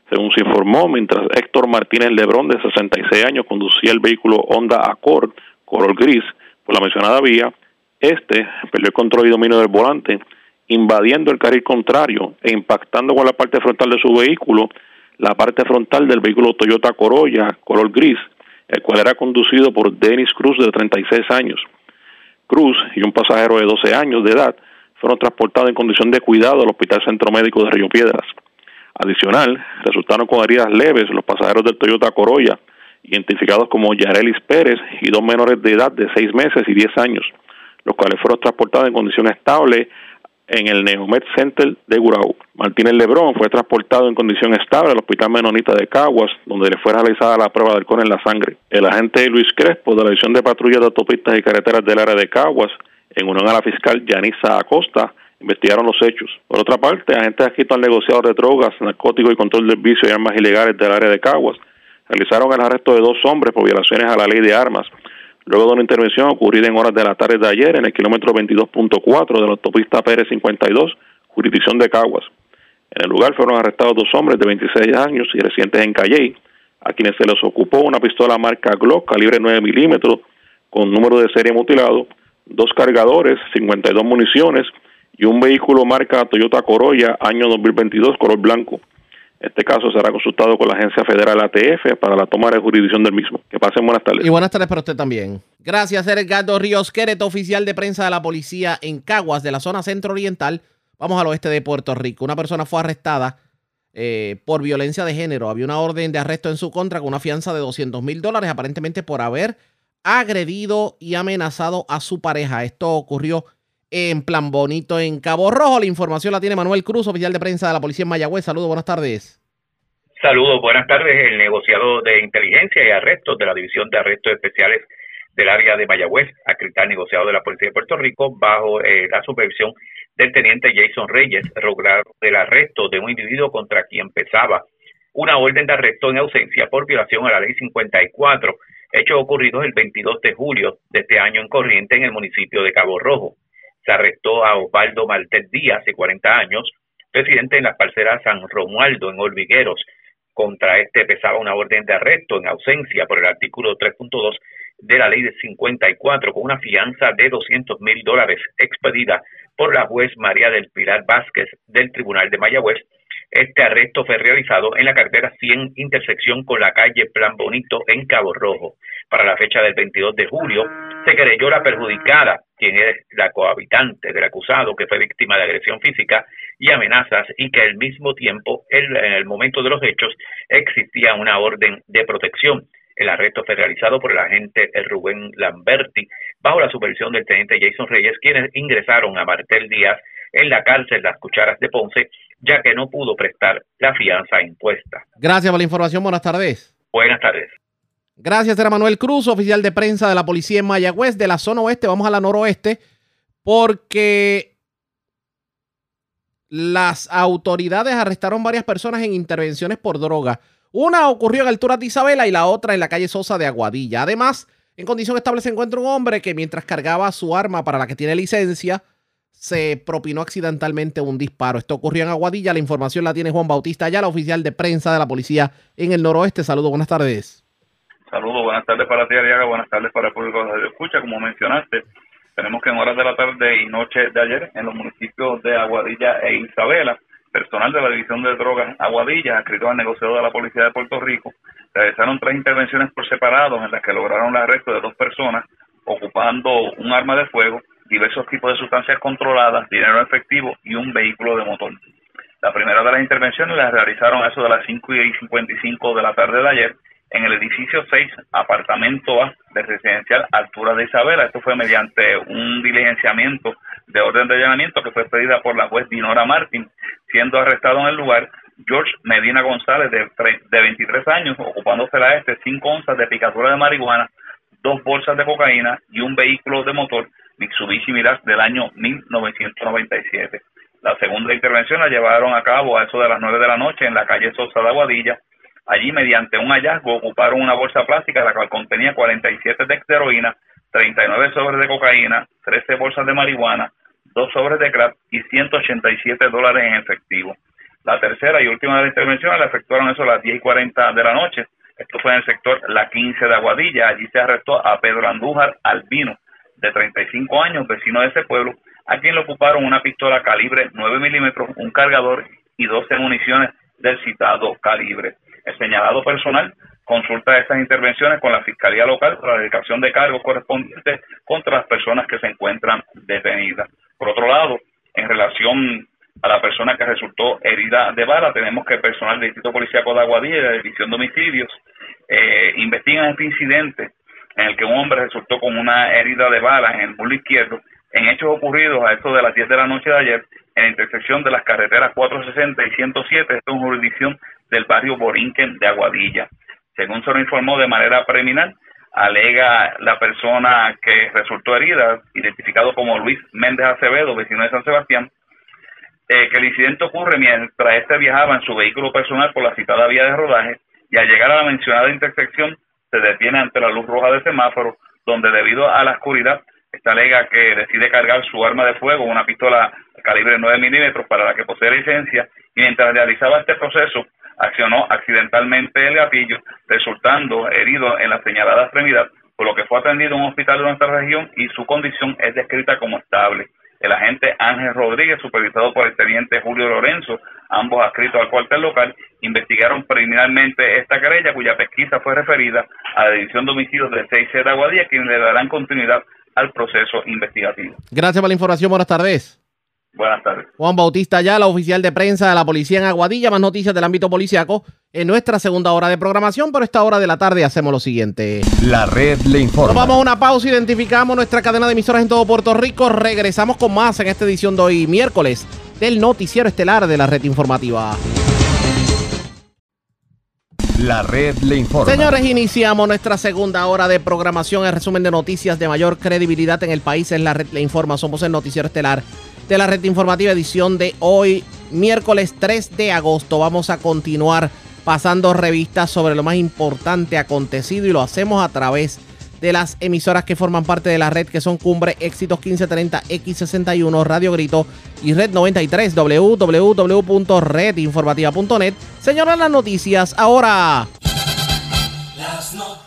Según se informó, mientras Héctor Martínez Lebrón, de 66 años, conducía el vehículo Honda Accord color gris por la mencionada vía, este perdió el control y dominio del volante, invadiendo el carril contrario e impactando con la parte frontal de su vehículo la parte frontal del vehículo Toyota Corolla color gris, el cual era conducido por Dennis Cruz de 36 años. Cruz y un pasajero de 12 años de edad fueron transportados en condición de cuidado al Hospital Centro Médico de Río Piedras. Adicional, resultaron con heridas leves los pasajeros del Toyota Corolla, identificados como Yarelis Pérez y dos menores de edad de seis meses y diez años, los cuales fueron transportados en condiciones estables en el Neomed Center de Gurau. Martínez Lebrón fue transportado en condición estable al Hospital Menonita de Caguas, donde le fue realizada la prueba de alcohol en la sangre. El agente Luis Crespo, de la División de Patrulla de Autopistas y Carreteras del área de Caguas, en unión a la fiscal Yanisa Acosta, investigaron los hechos. Por otra parte, agentes adscritos al negociador de drogas, narcóticos y control del vicio y armas ilegales del área de Caguas realizaron el arresto de dos hombres por violaciones a la ley de armas luego de una intervención ocurrida en horas de la tarde de ayer en el kilómetro 22.4 de la autopista Pérez 52, jurisdicción de Caguas. En el lugar fueron arrestados dos hombres de 26 años y residentes en Calley, a quienes se les ocupó una pistola marca Glock calibre 9 milímetros con número de serie mutilado, dos cargadores, 52 municiones y un vehículo marca Toyota Corolla año 2022 color blanco. Este caso será consultado con la Agencia Federal ATF para la toma de jurisdicción del mismo. Que pasen buenas tardes. Y buenas tardes para usted también. Gracias, Edgardo Ríos Quereto, oficial de prensa de la policía en Caguas, de la zona centro-oriental. Vamos al oeste de Puerto Rico. Una persona fue arrestada eh, por violencia de género. Había una orden de arresto en su contra con una fianza de 200 mil dólares, aparentemente por haber agredido y amenazado a su pareja. Esto ocurrió en Plan Bonito, en Cabo Rojo. La información la tiene Manuel Cruz, oficial de prensa de la Policía en Mayagüez. Saludos, buenas tardes. Saludos, buenas tardes. El negociado de inteligencia y arrestos de la División de Arrestos Especiales del área de Mayagüez, acreditar negociado de la Policía de Puerto Rico, bajo eh, la supervisión del teniente Jason Reyes, lograr el arresto de un individuo contra quien pesaba una orden de arresto en ausencia por violación a la ley 54, hechos ocurridos el 22 de julio de este año en Corriente, en el municipio de Cabo Rojo se arrestó a Osvaldo Maltés Díaz, de 40 años, residente en la parcela San Romualdo, en Olvigueros. Contra este pesaba una orden de arresto en ausencia por el artículo 3.2 de la ley de 54 con una fianza de 200 mil dólares expedida por la juez María del Pilar Vázquez del Tribunal de Mayagüez. Este arresto fue realizado en la cartera 100 intersección con la calle Plan Bonito en Cabo Rojo. Para la fecha del 22 de julio se creyó la perjudicada quien es la cohabitante del acusado que fue víctima de agresión física y amenazas y que al mismo tiempo en el momento de los hechos existía una orden de protección. El arresto fue realizado por el agente Rubén Lamberti bajo la supervisión del teniente Jason Reyes, quienes ingresaron a Martel Díaz en la cárcel Las Cucharas de Ponce, ya que no pudo prestar la fianza impuesta. Gracias por la información. Buenas tardes. Buenas tardes. Gracias, era Manuel Cruz, oficial de prensa de la policía en Mayagüez, de la zona oeste. Vamos a la noroeste, porque las autoridades arrestaron varias personas en intervenciones por droga. Una ocurrió en altura de Isabela y la otra en la calle Sosa de Aguadilla. Además, en condición estable se encuentra un hombre que mientras cargaba su arma para la que tiene licencia, se propinó accidentalmente un disparo. Esto ocurrió en Aguadilla. La información la tiene Juan Bautista la oficial de prensa de la policía en el noroeste. Saludos, buenas tardes. Saludos, buenas tardes para ti, Ariaga, buenas tardes para el público de escucha. Como mencionaste, tenemos que en horas de la tarde y noche de ayer, en los municipios de Aguadilla e Isabela, personal de la División de Drogas Aguadilla, adscrito al negociador de la Policía de Puerto Rico, realizaron tres intervenciones por separado en las que lograron el arresto de dos personas ocupando un arma de fuego, diversos tipos de sustancias controladas, dinero efectivo y un vehículo de motor. La primera de las intervenciones las realizaron a eso de las 5 y 55 de la tarde de ayer en el edificio 6, apartamento A de residencial Altura de Isabela. Esto fue mediante un diligenciamiento de orden de allanamiento que fue pedida por la juez Dinora Martín, siendo arrestado en el lugar George Medina González, de, de 23 años, ocupándose la este 5 onzas de picadura de marihuana, dos bolsas de cocaína y un vehículo de motor Mitsubishi Mirage del año 1997. La segunda intervención la llevaron a cabo a eso de las 9 de la noche en la calle Sosa de Aguadilla, Allí, mediante un hallazgo, ocuparon una bolsa plástica la cual contenía 47 de heroína, 39 sobres de cocaína, 13 bolsas de marihuana, dos sobres de crack y 187 dólares en efectivo. La tercera y última de las intervenciones la efectuaron eso a las 10 y 40 de la noche. Esto fue en el sector La 15 de Aguadilla. Allí se arrestó a Pedro Andújar Albino, de 35 años, vecino de ese pueblo, a quien le ocuparon una pistola calibre 9 milímetros, un cargador y 12 municiones del citado calibre. El señalado personal consulta estas intervenciones con la Fiscalía Local para la dedicación de cargos correspondientes contra las personas que se encuentran detenidas. Por otro lado, en relación a la persona que resultó herida de bala. Tenemos que el personal del Distrito Policíaco de Aguadilla y la División de Homicidios eh, investigan este incidente en el que un hombre resultó con una herida de bala en el muslo izquierdo en hechos ocurridos a eso de las 10 de la noche de ayer en la intersección de las carreteras 460 y 107, esto es jurisdicción del barrio Borinquen de Aguadilla. Según se lo informó de manera preliminar, alega la persona que resultó herida, identificado como Luis Méndez Acevedo, vecino de San Sebastián, eh, que el incidente ocurre mientras este viajaba en su vehículo personal por la citada vía de rodaje y al llegar a la mencionada intersección se detiene ante la luz roja del semáforo, donde debido a la oscuridad, esta alega que decide cargar su arma de fuego, una pistola calibre 9 milímetros para la que posee licencia, y mientras realizaba este proceso, accionó accidentalmente el gatillo, resultando herido en la señalada extremidad, por lo que fue atendido en un hospital de nuestra región y su condición es descrita como estable. El agente Ángel Rodríguez, supervisado por el teniente Julio Lorenzo, ambos adscritos al cuartel local, investigaron preliminarmente esta querella, cuya pesquisa fue referida a la División de Homicidios de 6 de Aguadilla, quienes le darán continuidad al proceso investigativo. Gracias por la información. Buenas tardes. Buenas tardes. Juan Bautista la oficial de prensa de la policía en Aguadilla. Más noticias del ámbito policiaco en nuestra segunda hora de programación. Pero esta hora de la tarde hacemos lo siguiente. La red le informa. Nos vamos a una pausa, identificamos nuestra cadena de emisoras en todo Puerto Rico. Regresamos con más en esta edición de hoy, miércoles, del noticiero estelar de la red informativa. La red le informa. Señores, iniciamos nuestra segunda hora de programación. El resumen de noticias de mayor credibilidad en el país es la red le informa. Somos el noticiero estelar de la red informativa edición de hoy, miércoles 3 de agosto. Vamos a continuar pasando revistas sobre lo más importante acontecido y lo hacemos a través de las emisoras que forman parte de la red que son Cumbre, Éxitos 1530, X61, Radio Grito y Red 93, www.redinformativa.net. Señoras, las noticias ahora. Las noticias.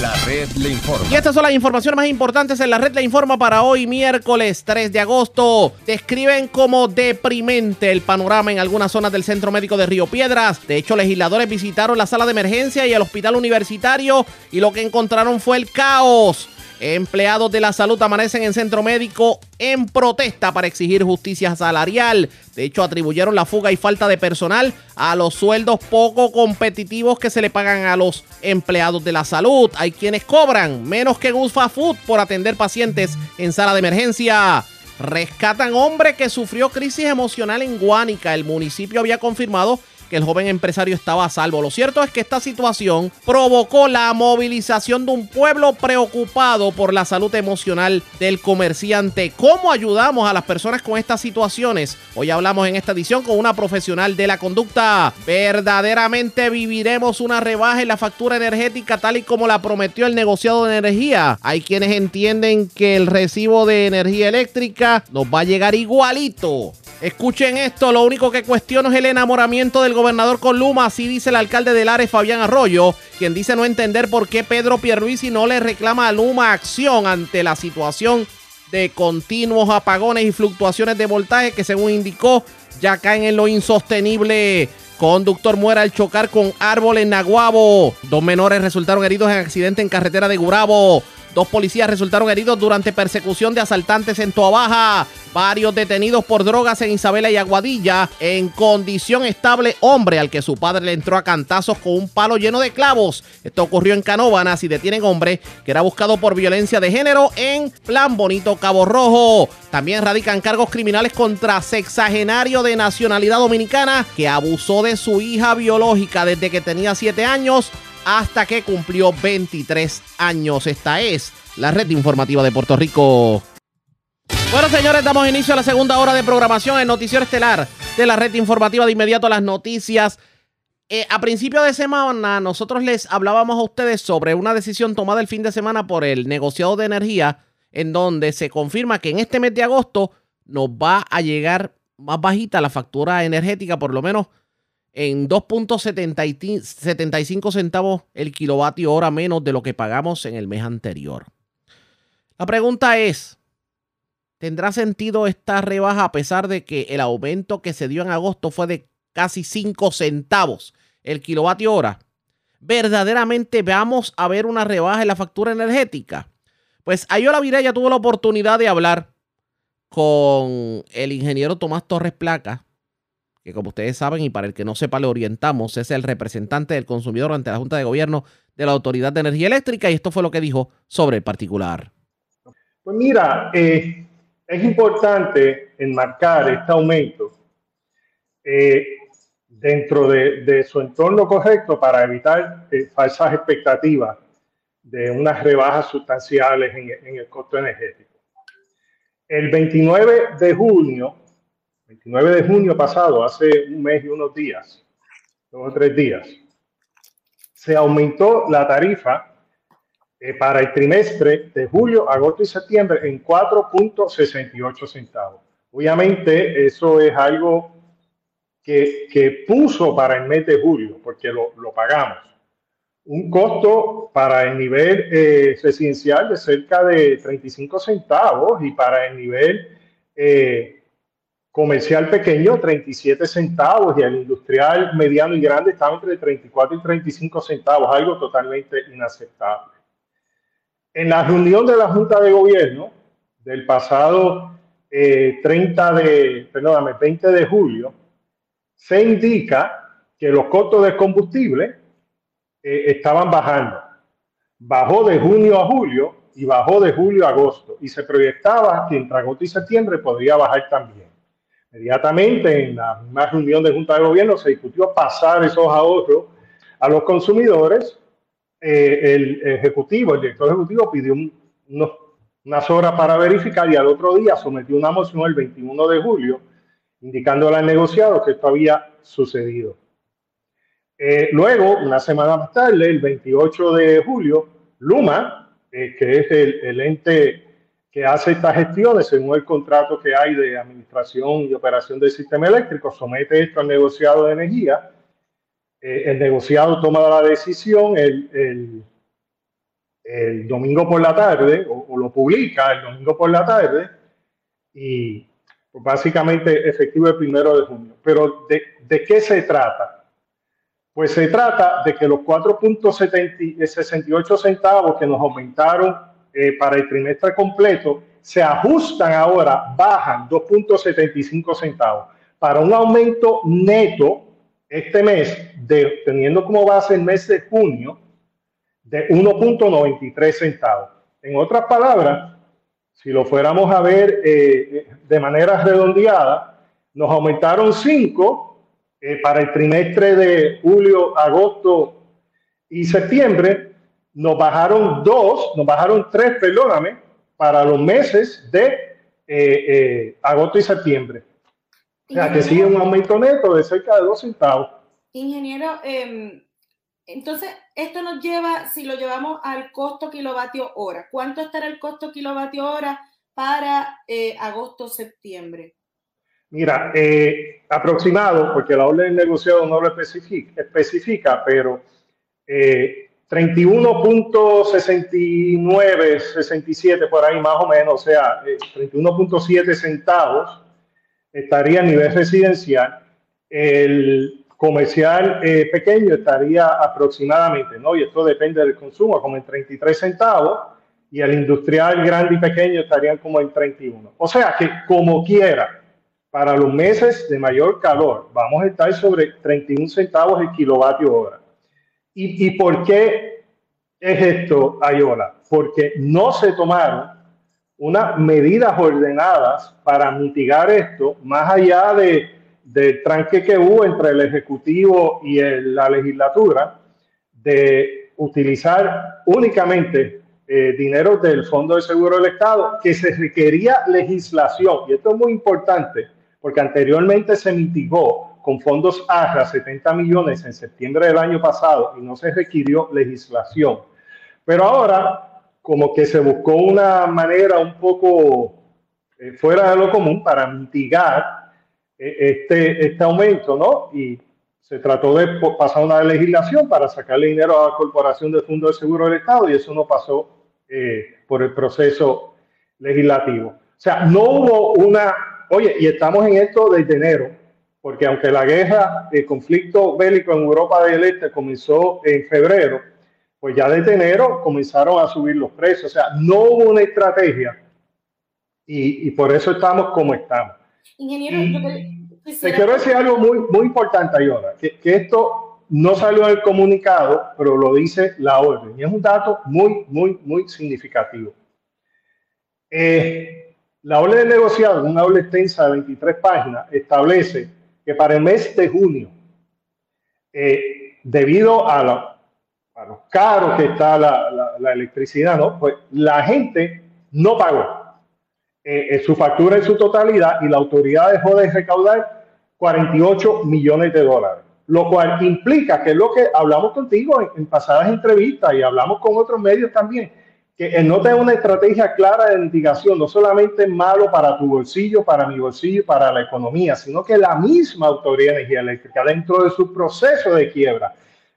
La red le informa. Y estas son las informaciones más importantes en la red le informa para hoy, miércoles 3 de agosto. Describen como deprimente el panorama en algunas zonas del Centro Médico de Río Piedras. De hecho, legisladores visitaron la sala de emergencia y el hospital universitario y lo que encontraron fue el caos. Empleados de la salud amanecen en centro médico en protesta para exigir justicia salarial. De hecho, atribuyeron la fuga y falta de personal a los sueldos poco competitivos que se le pagan a los empleados de la salud. Hay quienes cobran menos que un Food por atender pacientes en sala de emergencia. Rescatan hombre que sufrió crisis emocional en Guánica. El municipio había confirmado que el joven empresario estaba a salvo. Lo cierto es que esta situación provocó la movilización de un pueblo preocupado por la salud emocional del comerciante. ¿Cómo ayudamos a las personas con estas situaciones? Hoy hablamos en esta edición con una profesional de la conducta. ¿Verdaderamente viviremos una rebaja en la factura energética tal y como la prometió el negociado de energía? Hay quienes entienden que el recibo de energía eléctrica nos va a llegar igualito Escuchen esto, lo único que cuestiono es el enamoramiento del gobernador con Luma, así dice el alcalde de Lares, Fabián Arroyo, quien dice no entender por qué Pedro Pierluisi no le reclama a Luma acción ante la situación de continuos apagones y fluctuaciones de voltaje que según indicó ya caen en lo insostenible. Conductor muere al chocar con árbol en Naguabo. Dos menores resultaron heridos en accidente en carretera de Gurabo. Dos policías resultaron heridos durante persecución de asaltantes en Toabaja. Varios detenidos por drogas en Isabela y Aguadilla. En condición estable, hombre al que su padre le entró a cantazos con un palo lleno de clavos. Esto ocurrió en Canóvanas y detienen hombre que era buscado por violencia de género en Plan Bonito Cabo Rojo. También radican cargos criminales contra sexagenario de nacionalidad dominicana que abusó de su hija biológica desde que tenía 7 años hasta que cumplió 23 años. Esta es la red informativa de Puerto Rico. Bueno, señores, damos inicio a la segunda hora de programación en Noticiero Estelar de la red informativa de inmediato las noticias. Eh, a principio de semana, nosotros les hablábamos a ustedes sobre una decisión tomada el fin de semana por el negociado de energía, en donde se confirma que en este mes de agosto nos va a llegar más bajita la factura energética, por lo menos en 2.75 centavos el kilovatio hora menos de lo que pagamos en el mes anterior. La pregunta es, ¿tendrá sentido esta rebaja a pesar de que el aumento que se dio en agosto fue de casi 5 centavos el kilovatio hora? ¿Verdaderamente vamos a ver una rebaja en la factura energética? Pues Ayola Viraya tuvo la oportunidad de hablar con el ingeniero Tomás Torres Placa, que como ustedes saben y para el que no sepa le orientamos, es el representante del consumidor ante la Junta de Gobierno de la Autoridad de Energía Eléctrica y esto fue lo que dijo sobre el particular. Pues mira, eh, es importante enmarcar este aumento eh, dentro de, su entorno correcto para evitar eh, falsas expectativas de unas rebajas sustanciales en, el costo energético. El 29 de junio, 29 de junio pasado, hace un mes y unos días, dos o tres días, se aumentó la tarifa eh, para el trimestre de julio, agosto y septiembre en 4.68 centavos. Obviamente eso es algo que, que, puso para el mes de julio, porque lo, lo pagamos. Un costo para el nivel eh, residencial de cerca de 35 centavos y para el nivel eh, comercial pequeño 37 centavos y el industrial mediano y grande estaba entre 34 y 35 centavos, algo totalmente inaceptable. En la reunión de la Junta de Gobierno del pasado 30 eh, de, perdóname, 20 de julio, se indica que los costos de combustible eh, estaban bajando. Bajó de junio a julio y bajó de julio a agosto y se proyectaba que entre agosto y septiembre podría bajar también. Inmediatamente en la misma reunión de Junta de Gobierno se discutió pasar esos ahorros a los consumidores eh, el ejecutivo, el director ejecutivo pidió unas horas para verificar y al otro día sometió una moción el 21 de julio indicando al negociado que esto había sucedido. Eh, luego, una semana más tarde, el 28 de julio, Luma, eh, que es el, ente que hace estas gestiones según el contrato que hay de administración y operación del sistema eléctrico, somete esto al negociado de energía eh, el negociado toma la decisión el, el, domingo por la tarde, o, lo publica el domingo por la tarde, y pues, básicamente efectivo el primero de junio. Pero ¿de, ¿de qué se trata? Pues se trata de que los 4.68 centavos que nos aumentaron eh, para el trimestre completo se ajustan ahora, bajan 2.75 centavos para un aumento neto este mes, de, teniendo como base el mes de junio, de 1.93 centavos. En otras palabras, si lo fuéramos a ver eh, de manera redondeada, nos aumentaron 5 eh, para el trimestre de julio, agosto y septiembre, nos bajaron 2, nos bajaron 3, perdóname, para los meses de eh, agosto y septiembre. O sea, que sigue un aumento neto de cerca de 2 centavos. Ingeniero, em, entonces esto nos lleva, si lo llevamos al costo kilovatio hora, ¿cuánto estará el costo kilovatio hora para eh, agosto-septiembre? Mira, eh, aproximado, porque la orden de negociado no lo especifica, especifica pero eh, 31.69, 67 por ahí más o menos, o sea, 31.7 eh, centavos estaría a nivel residencial. El comercial eh, pequeño estaría aproximadamente, ¿no? Y esto depende del consumo, como en 33 centavos, y el industrial grande y pequeño estarían como en 31. O sea que como quiera, para los meses de mayor calor, vamos a estar sobre 31 centavos el kilovatio hora. ¿Y, por qué es esto, Ayola? Porque no se tomaron unas medidas ordenadas para mitigar esto, más allá de, del tranque que hubo entre el Ejecutivo y la legislatura, de utilizar únicamente eh, dinero del Fondo de Seguro del Estado, que se requería legislación. Y esto es muy importante, porque anteriormente se mitigó con fondos ARRA 70 millones en septiembre del año pasado y no se requirió legislación. Pero ahora como que se buscó una manera un poco eh, fuera de lo común para mitigar eh, este, este aumento, ¿no? Y se trató de pasar una legislación para sacarle dinero a la Corporación de Fondo de Seguro del Estado y eso no pasó eh, por el proceso legislativo. O sea, no hubo una, oye, y estamos en esto desde enero, porque aunque la guerra, el conflicto bélico en Europa del Este comenzó en febrero, pues ya desde enero comenzaron a subir los precios. O sea, no hubo una estrategia Y, por eso estamos como estamos. Ingeniero, te quiero decir algo muy, muy importante, Ayora, que, que esto no salió en el comunicado, pero lo dice la orden. Y es un dato muy, muy, muy significativo. Eh, la orden de negociado, una orden extensa de 23 páginas, establece que para el mes de junio, eh, debido a, a, los caros que está la, la, electricidad, ¿no? pues la gente no pagó eh, su factura en su totalidad y la autoridad dejó de recaudar 48 millones de dólares, lo cual implica que es lo que hablamos contigo en, en pasadas entrevistas y hablamos con otros medios también, que no tener una estrategia clara de mitigación no solamente es malo para tu bolsillo, para mi bolsillo, para la economía, sino que la misma Autoridad de Energía Eléctrica, dentro de su proceso de quiebra,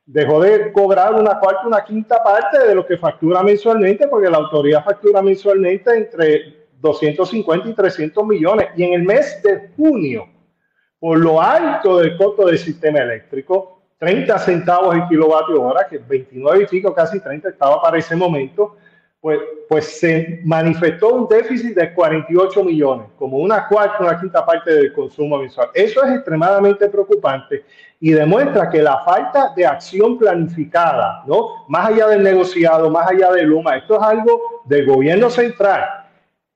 dejó de cobrar una cuarta, una quinta parte de lo que factura mensualmente, porque la autoridad factura mensualmente entre 250 y 300 millones. Y en el mes de junio, por lo alto del costo del sistema eléctrico, 30 centavos el kilovatio hora, que 29 y pico, casi 30 estaba para ese momento, pues, pues se manifestó un déficit de 48 millones, como una cuarta, una quinta parte del consumo mensual. Eso es extremadamente preocupante y demuestra que la falta de acción planificada, ¿no? Más allá del negociado, más allá del Luma, esto es algo del gobierno central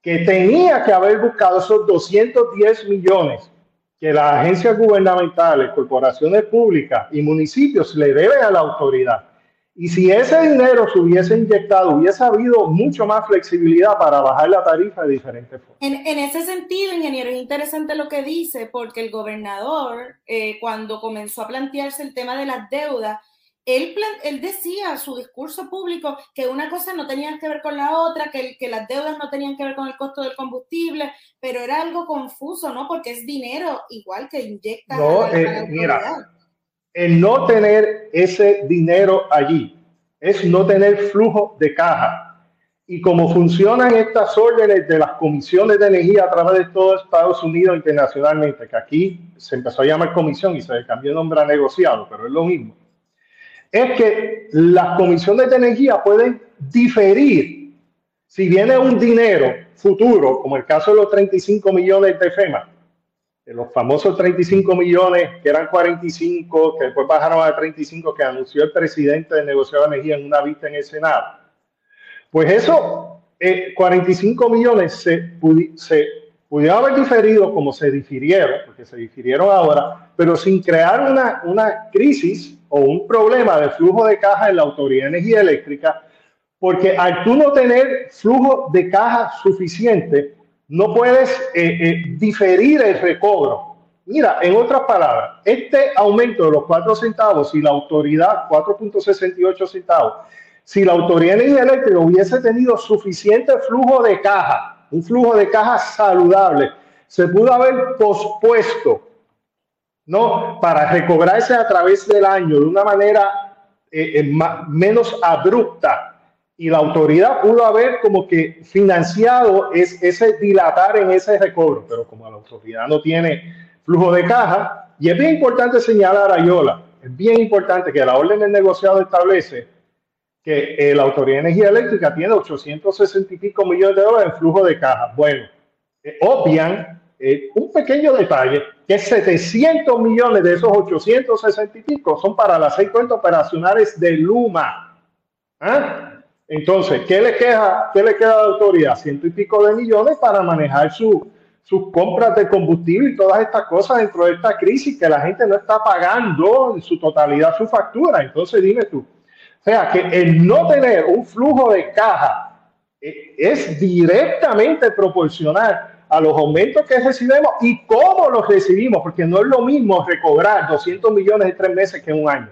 que tenía que haber buscado esos 210 millones que las agencias gubernamentales, corporaciones públicas y municipios le deben a la autoridad y si ese dinero se hubiese inyectado, hubiese habido mucho más flexibilidad para bajar la tarifa de diferentes formas. En, en ese sentido, ingeniero, es interesante lo que dice, porque el gobernador, eh, cuando comenzó a plantearse el tema de las deudas, él, él decía su discurso público que una cosa no tenía que ver con la otra, que, que las deudas no tenían que ver con el costo del combustible, pero era algo confuso, ¿no? Porque es dinero igual que inyecta. No, eh, mira, el no tener ese dinero allí es no tener flujo de caja. Y como funcionan estas órdenes de las comisiones de energía a través de todo Estados Unidos internacionalmente, que aquí se empezó a llamar comisión y se le cambió el nombre a negociado, pero es lo mismo, es que las comisiones de energía pueden diferir. Si viene un dinero futuro, como el caso de los 35 millones de FEMA, los famosos 35 millones, que eran 45, que después bajaron a 35, que anunció el presidente del negociado de energía en una vista en el Senado. Pues eso, 45 eh, millones se, se pudieron haber diferido como se difirieron, porque se difirieron ahora, pero sin crear una, una crisis o un problema de flujo de caja en la Autoridad de Energía Eléctrica, porque al tú no tener flujo de caja suficiente, no puedes eh, eh, diferir el recobro. Mira, en otras palabras, este aumento de los 4 centavos, si la autoridad, 4.68 centavos, si la autoridad de energía eléctrica hubiese tenido suficiente flujo de caja, un flujo de caja saludable, se pudo haber pospuesto, ¿no? Para recobrarse a través del año de una manera eh, menos abrupta y la autoridad pudo haber como que financiado es, ese dilatar en ese recobro, pero como la autoridad no tiene flujo de caja, y es bien importante señalar a Yola, es bien importante que la orden del negociado establece que eh, la Autoridad de Energía Eléctrica tiene 860 y pico millones de dólares en flujo de caja. Bueno, eh, obvian eh, un pequeño detalle, que 700 millones de esos 860 y pico son para las seis cuentas operacionales de Luma. ¿Ah? Entonces, ¿qué le, queda, ¿qué le queda a la autoridad? Ciento y pico de millones para manejar su, sus compras de combustible y todas estas cosas dentro de esta crisis que la gente no está pagando en su totalidad su factura. Entonces, dime tú. O sea, que el no tener un flujo de caja eh, es directamente proporcional a los aumentos que recibimos y cómo los recibimos, porque no es lo mismo recobrar 200 millones en tres meses que en un año.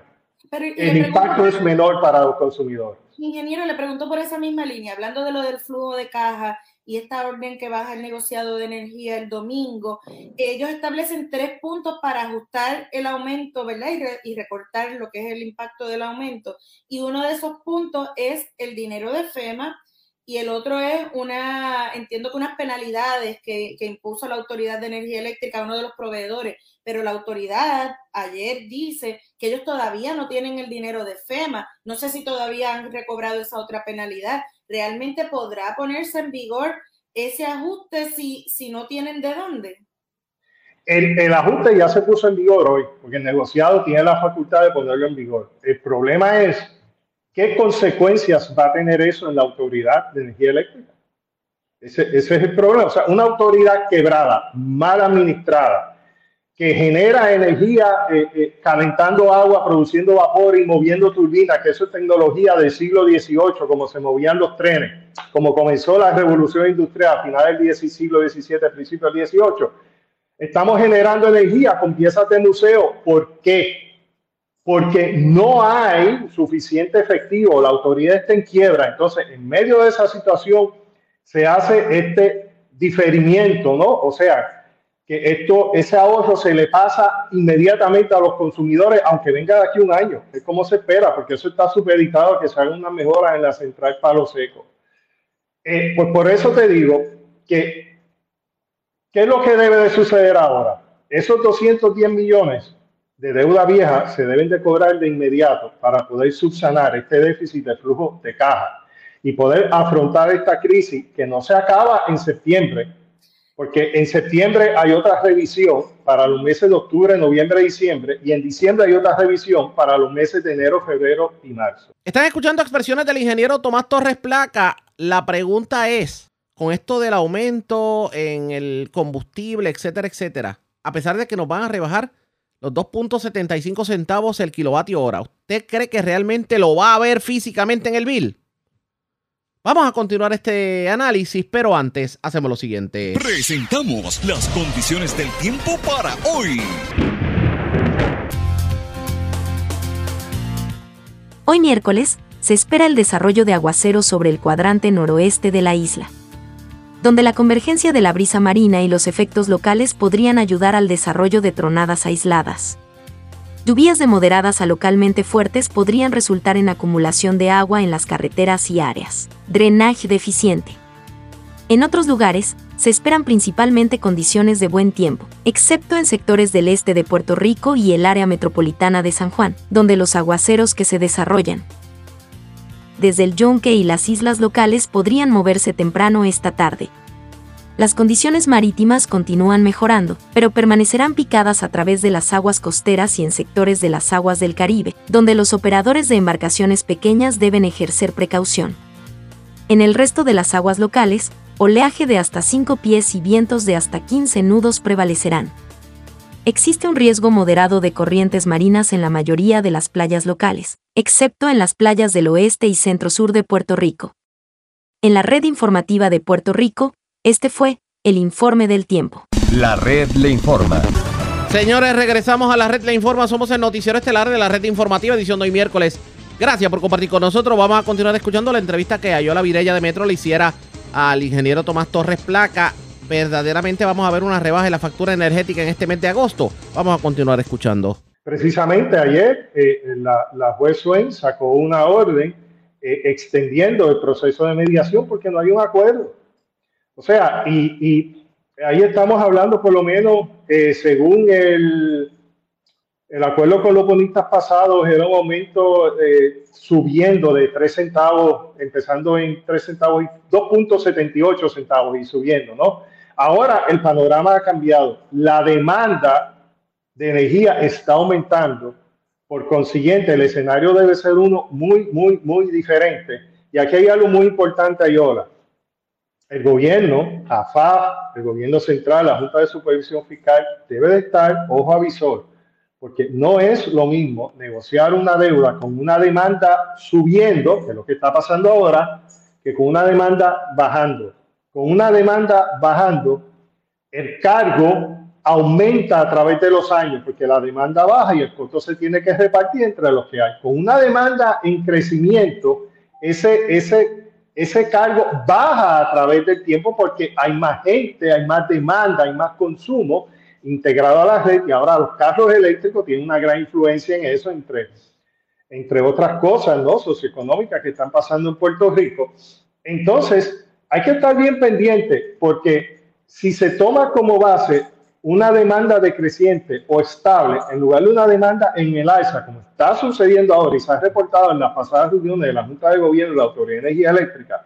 el impacto es menor para los consumidores. Ingeniero, le pregunto por esa misma línea, hablando de lo del flujo de caja y esta orden que baja el negociado de energía el domingo, ellos establecen tres puntos para ajustar el aumento, ¿verdad? Y, y, recortar lo que es el impacto del aumento. Y uno de esos puntos es el dinero de FEMA y el otro es una, entiendo que unas penalidades que, que impuso la Autoridad de Energía Eléctrica a uno de los proveedores, pero la autoridad ayer dice que ellos todavía no tienen el dinero de FEMA. No sé si todavía han recobrado esa otra penalidad. ¿Realmente podrá ponerse en vigor ese ajuste si, si no tienen de dónde? El, el, ajuste ya se puso en vigor hoy, porque el negociado tiene la facultad de ponerlo en vigor. El problema es qué consecuencias va a tener eso en la autoridad de energía eléctrica. Ese, ese es el problema. O sea, una autoridad quebrada, mal administrada, que genera energía eh, eh, calentando agua, produciendo vapor y moviendo turbinas, que eso es tecnología del siglo XVIII, como se movían los trenes, como comenzó la revolución industrial a finales del siglo XVII, principios del XVIII. Estamos generando energía con piezas de museo. ¿Por qué? Porque no hay suficiente efectivo, la autoridad está en quiebra. Entonces, en medio de esa situación, se hace este diferimiento, ¿no? O sea, que esto, ese ahorro se le pasa inmediatamente a los consumidores, aunque venga de aquí un año. Es como se espera, porque eso está supeditado a que se haga una mejora en la central Palo Seco. Eh, pues por eso te digo que, ¿qué es lo que debe de suceder ahora? Esos 210 millones de deuda vieja se deben de cobrar de inmediato para poder subsanar este déficit de flujo de caja y poder afrontar esta crisis que no se acaba en septiembre, porque en septiembre hay otra revisión para los meses de octubre, noviembre, diciembre, y en diciembre hay otra revisión para los meses de enero, febrero y marzo. Están escuchando expresiones del ingeniero Tomás Torres Placa. La pregunta es, con esto del aumento en el combustible, etcétera, etcétera, a pesar de que nos van a rebajar los 2.75 centavos el kilovatio hora, ¿usted cree que realmente lo va a ver físicamente en el bill? Vamos a continuar este análisis, pero antes hacemos lo siguiente. Presentamos las condiciones del tiempo para hoy. Hoy miércoles, se espera el desarrollo de aguaceros sobre el cuadrante noroeste de la isla, donde la convergencia de la brisa marina y los efectos locales podrían ayudar al desarrollo de tronadas aisladas. Lluvias de moderadas a localmente fuertes podrían resultar en acumulación de agua en las carreteras y áreas. Drenaje deficiente. En otros lugares, se esperan principalmente condiciones de buen tiempo, excepto en sectores del este de Puerto Rico y el área metropolitana de San Juan, donde los aguaceros que se desarrollan desde el Yonque y las islas locales podrían moverse temprano esta tarde, las condiciones marítimas continúan mejorando, pero permanecerán picadas a través de las aguas costeras y en sectores de las aguas del Caribe, donde los operadores de embarcaciones pequeñas deben ejercer precaución. En el resto de las aguas locales, oleaje de hasta 5 pies y vientos de hasta 15 nudos prevalecerán. Existe un riesgo moderado de corrientes marinas en la mayoría de las playas locales, excepto en las playas del oeste y centro-sur de Puerto Rico. En la red informativa de Puerto Rico, este fue el informe del tiempo. La red le informa. Señores, regresamos a la red le informa. Somos el noticiero estelar de la red informativa, edición de hoy miércoles. Gracias por compartir con nosotros. Vamos a continuar escuchando la entrevista que Ayola Virella de Metro le hiciera al ingeniero Tomás Torres Placa. Verdaderamente vamos a ver una rebaja en la factura energética en este mes de agosto. Vamos a continuar escuchando. Precisamente ayer eh, la, la, juez Swain sacó una orden eh, extendiendo el proceso de mediación porque no hay un acuerdo. O sea, y, ahí estamos hablando por lo menos, eh, según el, el acuerdo con los bonistas pasados, era un aumento eh, subiendo de 3 centavos, empezando en 3 centavos, 2.78 centavos y subiendo, ¿no? Ahora el panorama ha cambiado. La demanda de energía está aumentando. Por consiguiente, el escenario debe ser uno muy, muy, muy diferente. Y aquí hay algo muy importante, Ayola el gobierno, AFA, el gobierno central, la Junta de Supervisión Fiscal, debe de estar ojo avisor, porque no es lo mismo negociar una deuda con una demanda subiendo, que es lo que está pasando ahora, que con una demanda bajando. Con una demanda bajando, el cargo aumenta a través de los años, porque la demanda baja y el costo se tiene que repartir entre los que hay. Con una demanda en crecimiento, ese, ese ese cargo baja a través del tiempo porque hay más gente, hay más demanda, hay más consumo integrado a la red y ahora los carros eléctricos tienen una gran influencia en eso, entre, entre otras cosas ¿no? socioeconómicas que están pasando en Puerto Rico. Entonces, hay que estar bien pendiente porque si se toma como base una demanda decreciente o estable en lugar de una demanda en el alza, como está sucediendo ahora y se ha reportado en las pasadas reuniones de la Junta de Gobierno de la Autoridad de Energía Eléctrica,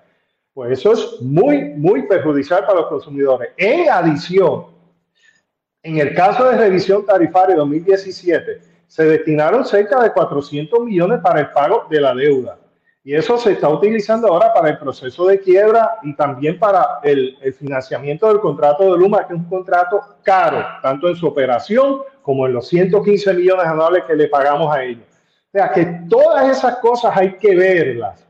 Pues eso es muy, muy perjudicial para los consumidores. En adición, en el caso de revisión tarifaria 2017, se destinaron cerca de 400 millones para el pago de la deuda. Y eso se está utilizando ahora para el proceso de quiebra y también para el, financiamiento del contrato de Luma, que es un contrato caro, tanto en su operación como en los 115 millones anuales que le pagamos a ellos. O sea que todas esas cosas hay que verlas,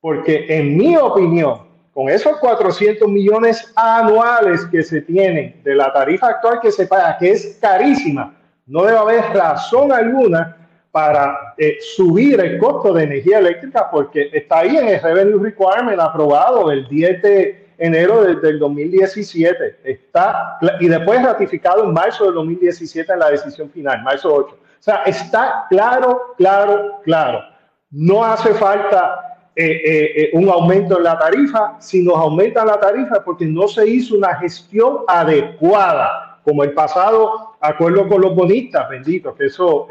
porque en mi opinión, con esos 400 millones anuales que se tienen de la tarifa actual que se paga, que es carísima, no debe haber razón alguna para eh, subir el costo de energía eléctrica porque está ahí en el Revenue Requirement aprobado el 10 de enero del 2017. Está, y después ratificado en marzo del 2017 en la decisión final, marzo 8. O sea, está claro, claro, claro. No hace falta eh, eh, un aumento en la tarifa. Si nos aumenta la tarifa porque no se hizo una gestión adecuada, como el pasado acuerdo con los bonistas, bendito, que eso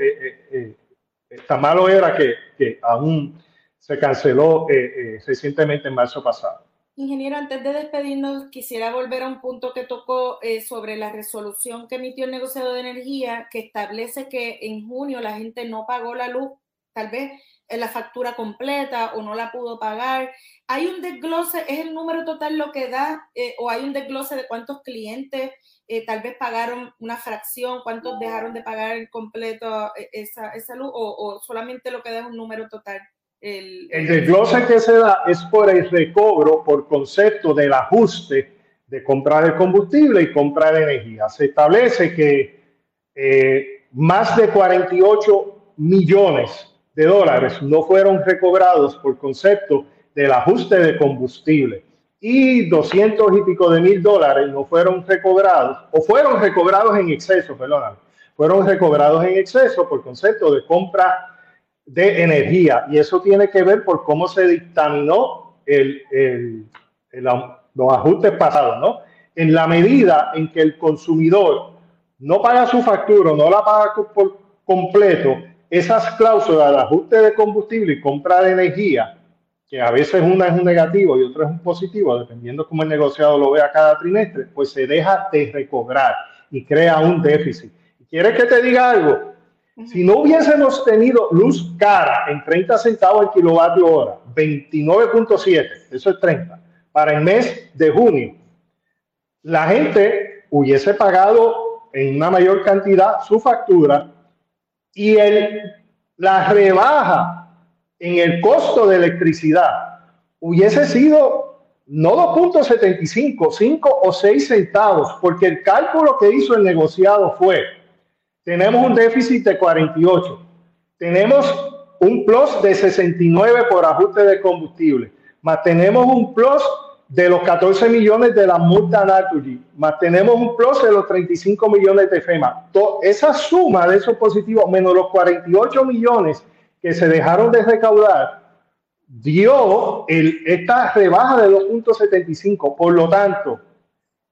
tan malo era que, aún se canceló eh, eh, recientemente en marzo pasado. Ingeniero, antes de despedirnos, quisiera volver a un punto que tocó eh, sobre la resolución que emitió el negociado de energía, que establece que en junio la gente no pagó la luz, tal vez la factura completa o no la pudo pagar. ¿Hay un desglose? ¿Es el número total lo que da? ¿O hay un desglose de cuántos clientes eh, tal vez pagaron una fracción, cuántos dejaron de pagar el completo eh, esa, esa luz o, solamente lo que da es un número total. El, el desglose que se da es por el recobro, por concepto del ajuste de comprar el combustible y comprar energía. Se establece que eh, más de 48 millones de dólares no fueron recobrados por concepto del ajuste de combustible y 200 y pico de mil dólares no fueron recobrados, o fueron recobrados en exceso, perdóname, fueron recobrados en exceso por concepto de compra de energía. Y eso tiene que ver por cómo se dictaminó el, el, los ajustes pasados, ¿no? En la medida en que el consumidor no paga su factura, no la paga por completo, esas cláusulas de ajuste de combustible y compra de energía que a veces una es un negativo y otra es un positivo, dependiendo cómo el negociado lo vea cada trimestre, pues se deja de recobrar y crea un déficit. ¿Quieres que te diga algo? Si no hubiésemos tenido luz cara en 30 centavos el kilovatio hora, 29.7, eso es 30, para el mes de junio, la gente hubiese pagado en una mayor cantidad su factura y el, la rebaja en el costo de electricidad hubiese sido no 2.75, 5 o 6 centavos, porque el cálculo que hizo el negociado fue, tenemos un déficit de 48, tenemos un plus de 69 por ajuste de combustible, más tenemos un plus de los 14 millones de la multa Naturgy, más tenemos un plus de los 35 millones de FEMA. esa suma de esos positivos menos los 48 millones que se dejaron de recaudar dio el, esta rebaja de 2.75. Por lo tanto,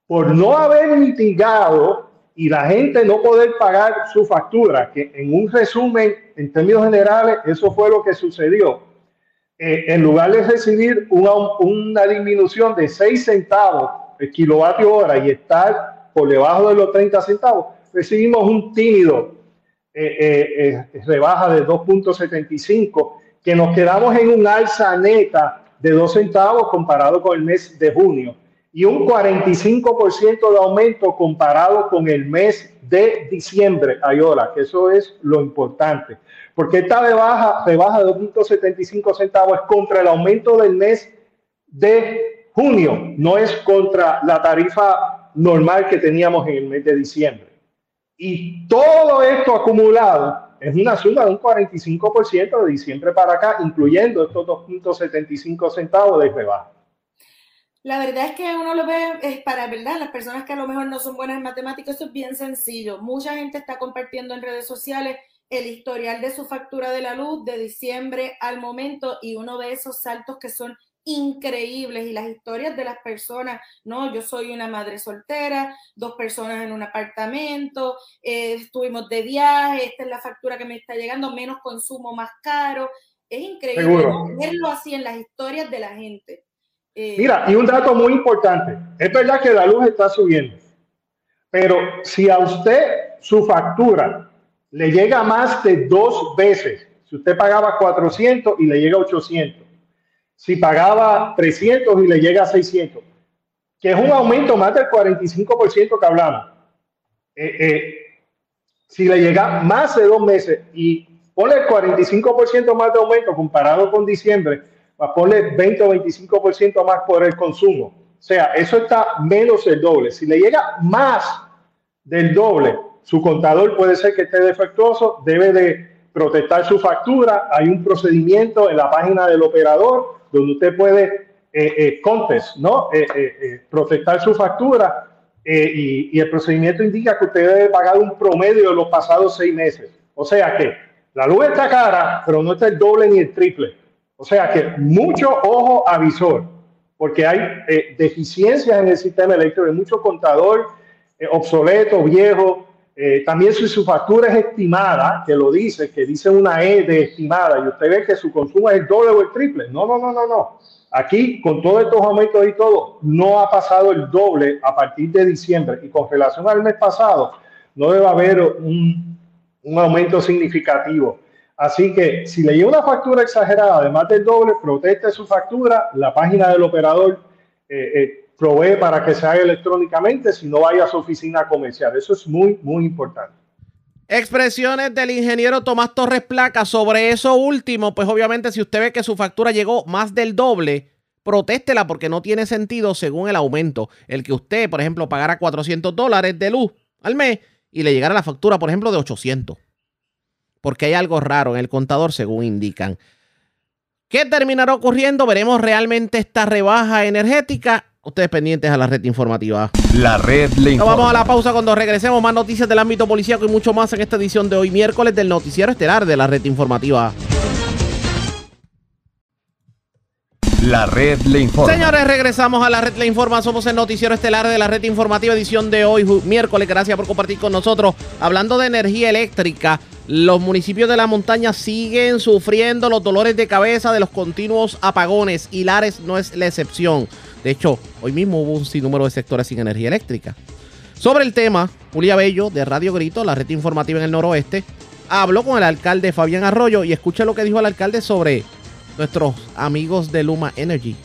por no haber mitigado y la gente no poder pagar su factura, que en un resumen, en términos generales, eso fue lo que sucedió. Eh, en lugar de recibir una, una disminución de 6 centavos el kilovatio hora y estar por debajo de los 30 centavos, recibimos un tímido eh, eh, eh, rebaja de 2.75, que nos quedamos en un alza neta de 2 centavos comparado con el mes de junio y un 45% de aumento comparado con el mes de diciembre, Ayola, que eso es lo importante. Porque esta rebaja, rebaja de 2.75 centavos es contra el aumento del mes de junio, no es contra la tarifa normal que teníamos en el mes de diciembre. Y todo esto acumulado es una suma de un 45% de diciembre para acá, incluyendo estos 2.75 centavos de rebaja. La verdad es que uno lo ve, es para verdad, las personas que a lo mejor no son buenas en matemáticas, eso es bien sencillo. Mucha gente está compartiendo en redes sociales el historial de su factura de la luz de diciembre al momento y uno ve esos saltos que son increíbles y las historias de las personas, ¿no? Yo soy una madre soltera, dos personas en un apartamento, eh, estuvimos de viaje, esta es la factura que me está llegando, menos consumo, más caro. Es increíble verlo así en las historias de la gente. Eh, Mira, y un dato muy importante. Es verdad que la luz está subiendo, pero si a usted su factura le llega más de dos veces, si usted pagaba 400 y le llega 800, si pagaba 300 y le llega a 600, que es un aumento más del 45% que hablamos. Eh, eh, si le llega más de dos meses y pone el 45% más de aumento comparado con diciembre, a poner 20 o 25% más por el consumo. O sea, eso está menos del doble. Si le llega más del doble, su contador puede ser que esté defectuoso, debe de protestar su factura. Hay un procedimiento en la página del operador donde usted puede eh, eh, contest, ¿no? Eh, eh, eh, protestar su factura eh, y, y el procedimiento indica que usted debe pagar un promedio de los pasados seis meses. O sea que la luz está cara, pero no está el doble ni el triple. O sea que mucho ojo avisor, porque hay deficiencias en el sistema eléctrico, hay mucho contador obsoleto, viejo. Eh, también si su factura es estimada, que lo dice, que dice una E de estimada, y usted ve que su consumo es el doble o el triple. No, no, no, no, no. Aquí, con todos estos aumentos y todo, no ha pasado el doble a partir de diciembre. Y con relación al mes pasado, no debe haber un, un aumento significativo. Así que si le llega una factura exagerada, además del doble, proteste su factura. La página del operador eh, eh, provee para que se haga electrónicamente, si no vaya a su oficina comercial. Eso es muy, muy importante. Expresiones del ingeniero Tomás Torres Placa sobre eso último, pues obviamente si usted ve que su factura llegó más del doble, protéstela porque no tiene sentido según el aumento. El que usted, por ejemplo, pagara 400 dólares de luz al mes y le llegara la factura, por ejemplo, de 800. Porque hay algo raro en el contador según indican. ¿Qué terminará ocurriendo? Veremos realmente esta rebaja energética. Ustedes pendientes a la red informativa. La red le Nos informa. vamos a la pausa cuando regresemos. Más noticias del ámbito policíaco y mucho más en esta edición de hoy, miércoles, del Noticiero Estelar de la red informativa. La red le informa. Señores, regresamos a la red Le Informa. Somos el noticiero estelar de la red informativa edición de hoy, miércoles. Gracias por compartir con nosotros. Hablando de energía eléctrica, los municipios de la montaña siguen sufriendo los dolores de cabeza de los continuos apagones y Lares no es la excepción. De hecho, hoy mismo hubo un sinnúmero de sectores sin energía eléctrica. Sobre el tema, Julia Bello de Radio Grito, la red informativa en el noroeste, habló con el alcalde Fabián Arroyo y escuche lo que dijo el alcalde sobre nuestros amigos de Luma Energy.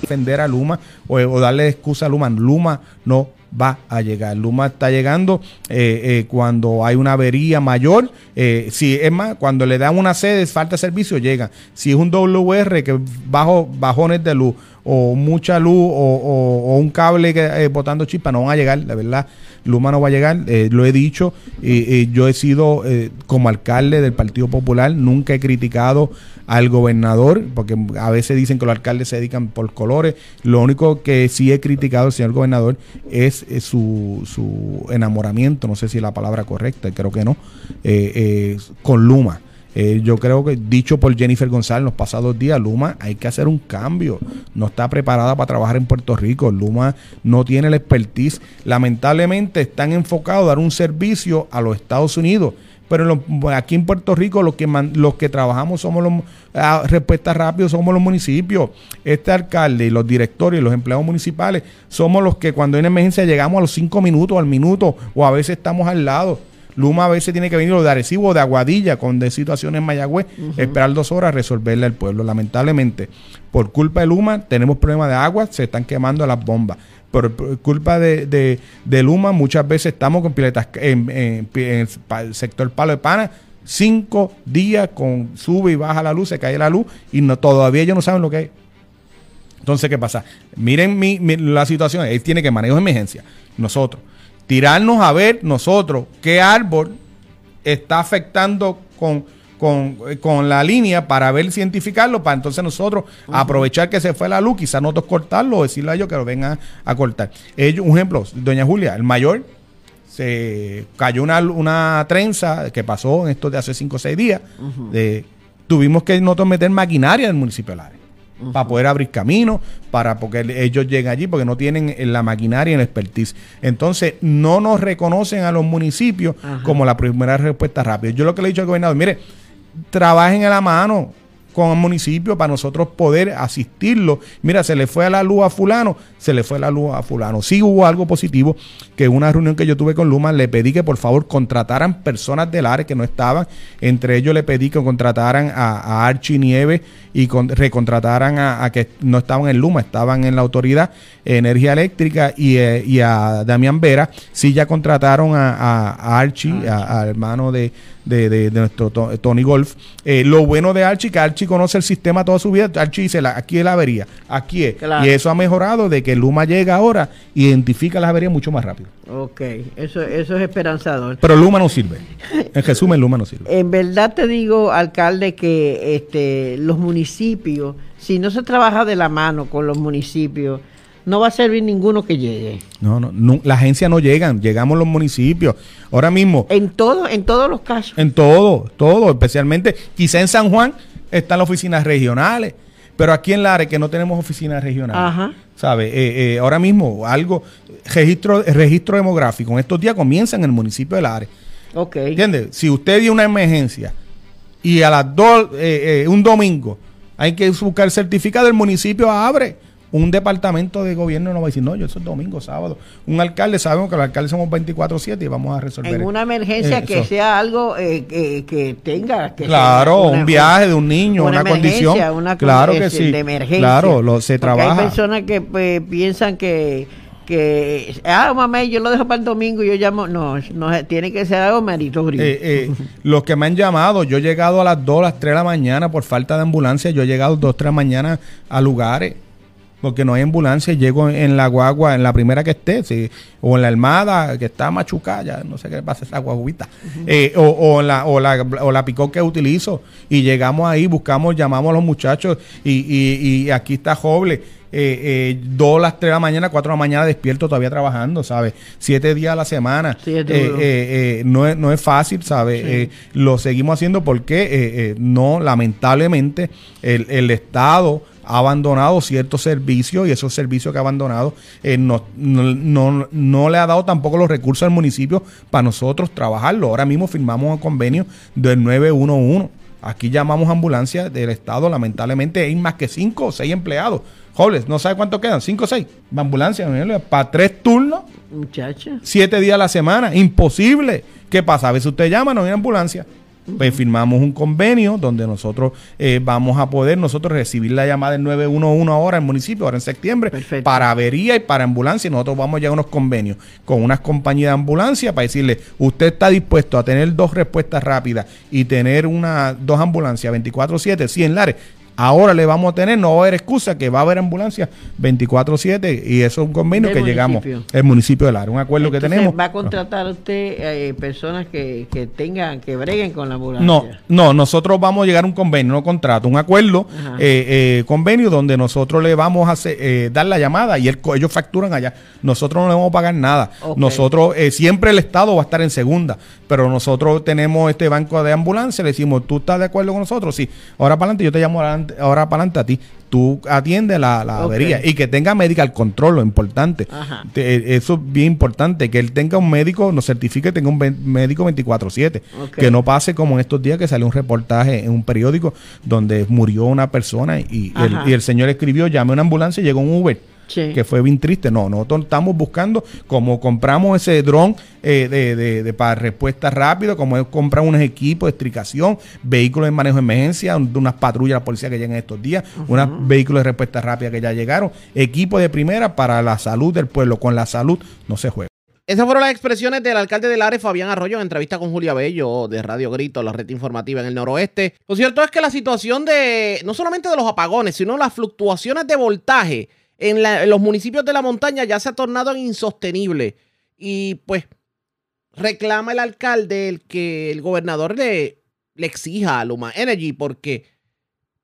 defender a Luma o, o darle excusa a Luma. Luma no va a llegar. Luma está llegando eh, eh, cuando hay una avería mayor. Eh, si es más, cuando le dan una sede, falta servicio, llega. Si es un WR que bajo bajones de luz o mucha luz o, un cable que, botando chispa, no van a llegar, la verdad. Luma no va a llegar, lo he dicho, yo he sido como alcalde del Partido Popular, nunca he criticado al gobernador, porque a veces dicen que los alcaldes se dedican por colores, lo único que sí he criticado al señor gobernador es, su, su enamoramiento, no sé si es la palabra correcta, creo que no, eh, eh, con Luma. Eh, yo creo que, dicho por Jennifer González los pasados días, Luma hay que hacer un cambio. No está preparada para trabajar en Puerto Rico. Luma no tiene la expertise. Lamentablemente están enfocados a dar un servicio a los Estados Unidos. Pero lo- aquí en Puerto Rico los que man- los que trabajamos somos los a respuesta rápido somos los municipios. Este alcalde y los directores y los empleados municipales somos los que cuando hay una emergencia llegamos a los cinco minutos, al minuto, o a veces estamos al lado. Luma a veces tiene que venir de Arecibo o de Aguadilla con de situaciones en Mayagüez, esperar dos horas resolverle al pueblo. Lamentablemente, por culpa de Luma, tenemos problemas de agua, se están quemando las bombas. Por, culpa de, de- Luma, muchas veces estamos con piletas en, en- en el sector Palo de Pana, cinco días con sube y baja la luz, se cae la luz y no, todavía ellos no saben lo que es. Entonces, ¿qué pasa? Miren mi, la situación. Él tiene que manejo de emergencia. Nosotros. Tirarnos a ver nosotros qué árbol está afectando con, con, con la línea para ver si identificarlo, para entonces nosotros aprovechar que se fue la luz, quizás nosotros cortarlo o decirle a ellos que lo vengan a cortar. Ellos, un ejemplo, doña Julia, el mayor, se cayó una, una trenza que pasó en estos de hace 5 o 6 días. de- tuvimos que nosotros meter maquinaria en el municipio de Lares para poder abrir camino, para porque ellos lleguen allí, porque no tienen eh, la maquinaria y la expertise. Entonces, no nos reconocen a los municipios como la primera respuesta rápida. Yo lo que le he dicho al gobernador, mire, trabajen a la mano. con el municipio para nosotros poder asistirlo. Mira, se le fue a la luz a fulano, se le fue la luz a fulano. Sí hubo algo positivo, que una reunión que yo tuve con Luma le pedí que por favor contrataran personas del área que no estaban. Entre ellos le pedí que contrataran a, a Archie Nieves y con, recontrataran a, a, que no estaban en Luma, estaban en la Autoridad Energía Eléctrica y, eh, y a Damián Vera. Sí ya contrataron a, a Archie, al hermano de, de, de, de nuestro to- Tony Golf. Eh, lo bueno de Archie, que Archie conoce el sistema toda su vida. Archie dice, la- aquí es la avería, aquí es. Claro. Y eso ha mejorado de que Luma llega ahora y identifica las averías mucho más rápido. Ok, eso, eso es esperanzador. Pero Luma no sirve. En resumen, Luma no sirve. En verdad te digo, alcalde, que este, los municipios, si no se trabaja de la mano con los municipios, no va a servir ninguno que llegue. No, no, no, la agencia no llegan, llegamos los municipios. Ahora mismo, En todo, en todos los casos. en todo, todo, especialmente, quizá en San Juan están las oficinas regionales, pero aquí en Lares que no tenemos oficinas regionales. Ajá. ¿Sabe? Eh, eh, ahora mismo, algo, registro, registro demográfico, en estos días comienza en el municipio de Lares. Ok. ¿Entiendes? Si usted dio una emergencia y a las dos, eh, eh, un domingo, hay que buscar el certificado, el municipio abre. Un departamento de gobierno no va a decir, no, yo eso es domingo, sábado. Un alcalde, sabemos que los alcaldes somos 24-7 y vamos a resolver. En una emergencia que sea algo eh, que, que tenga. Que Claro, una- un viaje de un niño, una, emergencia, condición. una claro que sí. De emergencia. Claro, lo, se Porque trabaja. Hay personas que pues, piensan que, que, ah, mamá, yo lo dejo para el domingo y yo llamo. No, no tiene que ser algo meritorio. Eh, eh, los que me han llamado, yo he llegado a las 2, a las 3 de la mañana por falta de ambulancia. Yo he llegado 2, 3 de la mañana a lugares porque no hay ambulancia. Llego en la guagua, en la primera que esté, sí, o en la armada que está machucada, ya no sé qué le pasa a esa guaguita. Eh, o, o, la, o, la, o la picó que utilizo. Y llegamos ahí, buscamos, llamamos a los muchachos y, y, y aquí está Joble. Eh, eh, dos a las 3 de la mañana, 4 de la mañana despierto todavía trabajando, ¿sabes? Siete días a la semana. Sí, es Eh, eh, no, es, no es fácil, ¿sabes? Sí. Lo seguimos haciendo porque no, lamentablemente, el, el Estado ha abandonado ciertos servicios y esos servicios que ha abandonado eh, no, no, no- no le ha dado tampoco los recursos al municipio para nosotros trabajarlo. Ahora mismo firmamos un convenio del 911. Aquí llamamos ambulancia del Estado, lamentablemente hay más que cinco o seis empleados. Jóvenes, ¿no sabe cuánto quedan? ¿Cinco o seis? Ambulancia, para tres turnos Muchacha. siete días a la semana. Imposible. ¿Qué pasa? A veces usted llama, no hay ambulancia. Pues firmamos un convenio donde nosotros eh, vamos a poder nosotros recibir la llamada del 911 ahora en municipio, ahora en septiembre, para avería y para ambulancia. Y nosotros vamos a llegar a unos convenios con unas compañías de ambulancia para decirle, usted está dispuesto a tener dos respuestas rápidas y tener una dos ambulancias 24/7, 100 lares. Ahora le vamos a tener, no va a haber excusa, que va a haber ambulancia 24-7 y eso es un convenio que llegamos, el municipio de Lara, un acuerdo que tenemos. ¿Va a contratar a usted eh, personas que, que tengan, que breguen con la ambulancia? No, no, nosotros vamos a llegar a un convenio, no contrato, un acuerdo, eh, eh, convenio donde nosotros le vamos a hacer, dar la llamada y el ellos facturan allá. Nosotros no le vamos a pagar nada. Nosotros, siempre el Estado va a estar en segunda, pero nosotros tenemos este banco de ambulancia, le decimos, ¿tú estás de acuerdo con nosotros? Sí. Ahora para adelante, yo te llamo adelante- ahora para adelante a ti. Tú atiendes la, la avería y que tenga medical control, lo importante. Ajá. Te- eh, eso es bien importante, que él tenga un médico, nos certifique, tenga un médico 24/7. Ok. Que no pase como en estos días que salió un reportaje en un periódico donde murió una persona y, el, y el señor escribió, llame a una ambulancia y llegó un Uber. Sí. Que fue bien triste. No, nosotros estamos buscando, como compramos ese dron eh, de, de- de- para respuesta rápido, como compramos unos equipos de estricación, vehículos de manejo de emergencia, un- unas patrullas de la policía que llegan estos días, unos vehículos de respuesta rápida que ya llegaron, equipos de primera para la salud del pueblo. Con la salud no se juega. Esas fueron las expresiones del alcalde de Lares, Fabián Arroyo, en entrevista con Julia Bello de Radio Grito, la red informativa en el noroeste. Lo cierto es que la situación de, no solamente de los apagones, sino las fluctuaciones de voltaje en, los municipios de la montaña ya se ha tornado en insostenible. Y pues reclama el alcalde el que el gobernador le, le exija a Luma Energy, porque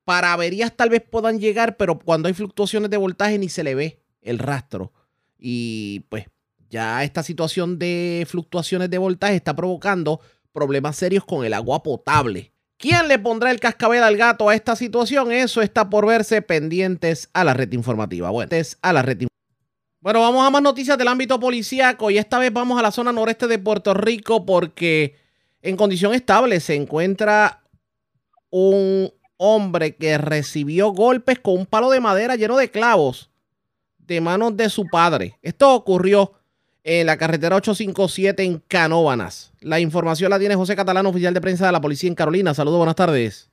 para averías tal vez puedan llegar, pero cuando hay fluctuaciones de voltaje ni se le ve el rastro. Y pues ya esta situación de fluctuaciones de voltaje está provocando problemas serios con el agua potable. ¿Quién le pondrá el cascabel al gato a esta situación? Eso está por verse pendientes a la red informativa. Bueno, a la red bueno, vamos a más noticias del ámbito policíaco y esta vez vamos a la zona noreste de Puerto Rico porque en condición estable se encuentra un hombre que recibió golpes con un palo de madera lleno de clavos de manos de su padre. Esto ocurrió en la carretera 857 en Canóbanas. La información la tiene José Catalán, oficial de prensa de la policía en Carolina. Saludos, buenas tardes.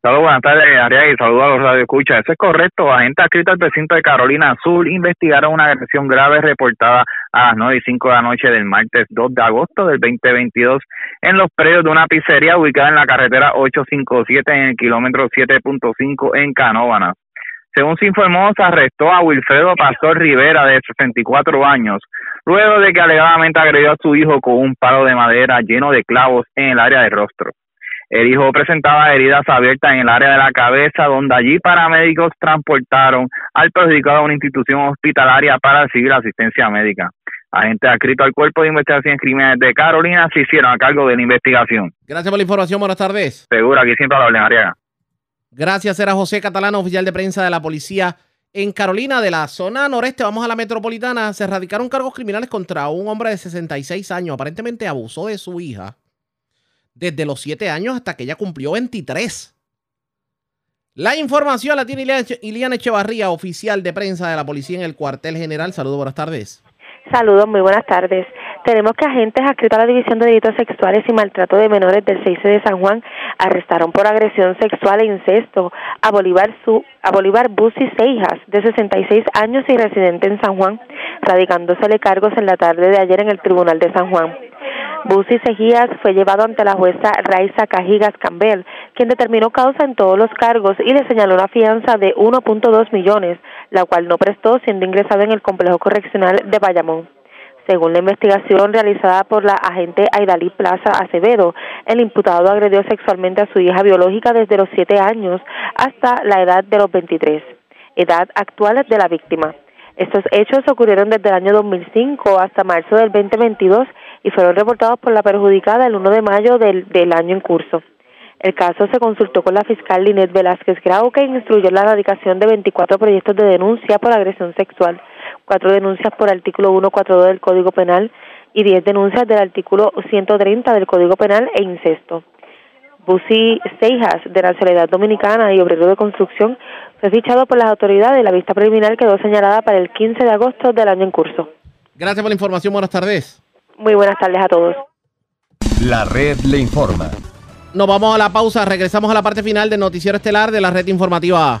Saludos, buenas tardes, Ariel, y saludos a los radioescuchas. Eso es correcto. Agentes adscritos al precinto de Carolina Sur investigaron una agresión grave reportada a las 9 y 5 de la noche del martes 2 de agosto del 2022 en los predios de una pizzería ubicada en la carretera 857 en el kilómetro 7.5 en Canóvanas. Según se informó, se arrestó a Wilfredo Pastor Rivera, de 64 años, luego de que alegadamente agredió a su hijo con un palo de madera lleno de clavos en el área del rostro. El hijo presentaba heridas abiertas en el área de la cabeza, donde allí paramédicos transportaron al perjudicado a una institución hospitalaria para recibir asistencia médica. Agentes adscritos al Cuerpo de Investigación en Crímenes de Carolina se hicieron a cargo de la investigación. Gracias por la información. Buenas tardes. Seguro, aquí siempre habla Ariaga. Gracias, era José Catalán, oficial de prensa de la policía en Carolina, de la zona noreste. Vamos a la metropolitana. Se radicaron cargos criminales contra un hombre de 66 años. Aparentemente abusó de su hija desde los 7 años hasta que ella cumplió 23. La información la tiene Iliana Echevarría, oficial de prensa de la policía en el cuartel general. Saludos, buenas tardes. Saludos, muy buenas tardes. Tenemos que agentes adscritos a la División de Delitos Sexuales y Maltrato de Menores del 6 de San Juan arrestaron por agresión sexual e incesto a Bolívar, su, a Bolívar Busi Seijas, de 66 años y residente en San Juan, radicándosele cargos en la tarde de ayer en el Tribunal de San Juan. Busi Sejías fue llevado ante la jueza Raiza Cajigas Campbell, quien determinó causa en todos los cargos y le señaló una fianza de 1.2 millones, la cual no prestó siendo ingresado en el complejo correccional de Bayamón. Según la investigación realizada por la agente Aidalí Plaza Acevedo, el imputado agredió sexualmente a su hija biológica desde los 7 años hasta la edad de los 23, edad actual de la víctima. Estos hechos ocurrieron desde el año 2005 hasta marzo del 2022 y fueron reportados por la perjudicada el 1 de mayo del, año en curso. El caso se consultó con la fiscal Linet Velázquez Grau, que instruyó la erradicación de 24 proyectos de denuncia por agresión sexual, cuatro denuncias por artículo 142 del Código Penal y 10 denuncias del artículo 130 del Código Penal e incesto. Busi Seijas, de nacionalidad dominicana y obrero de construcción, fue fichado por las autoridades y la vista preliminar quedó señalada para el 15 de agosto del año en curso. Gracias por la información. Buenas tardes. Muy buenas tardes a todos. La red le informa. Nos vamos a la pausa. Regresamos a la parte final del noticiero estelar de la red informativa.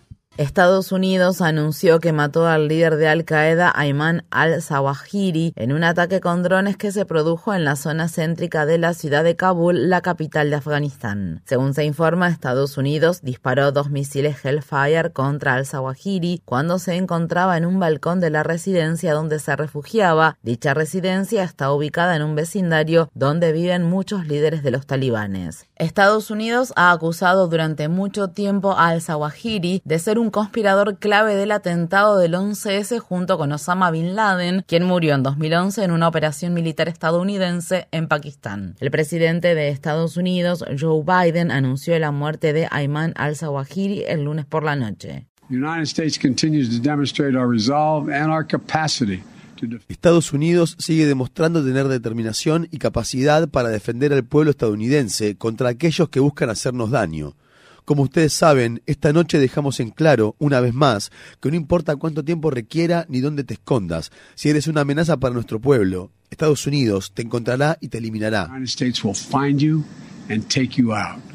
Estados Unidos anunció que mató al líder de Al Qaeda, Ayman al-Zawahiri, en un ataque con drones que se produjo en la zona céntrica de la ciudad de Kabul, la capital de Afganistán. Según se informa, Estados Unidos disparó dos misiles Hellfire contra al-Zawahiri cuando se encontraba en un balcón de la residencia donde se refugiaba. Dicha residencia está ubicada en un vecindario donde viven muchos líderes de los talibanes. Estados Unidos ha acusado durante mucho tiempo al-Zawahiri de ser un conspirador clave del atentado del 11S junto con Osama Bin Laden, quien murió en 2011 en una operación militar estadounidense en Pakistán. El presidente de Estados Unidos, Joe Biden, anunció la muerte de Ayman al-Zawahiri el lunes por la noche. Estados Unidos sigue demostrando tener determinación y capacidad para defender al pueblo estadounidense contra aquellos que buscan hacernos daño. Como ustedes saben, esta noche dejamos en claro, una vez más, que no importa cuánto tiempo requiera ni dónde te escondas, si eres una amenaza para nuestro pueblo, Estados Unidos te encontrará y te eliminará.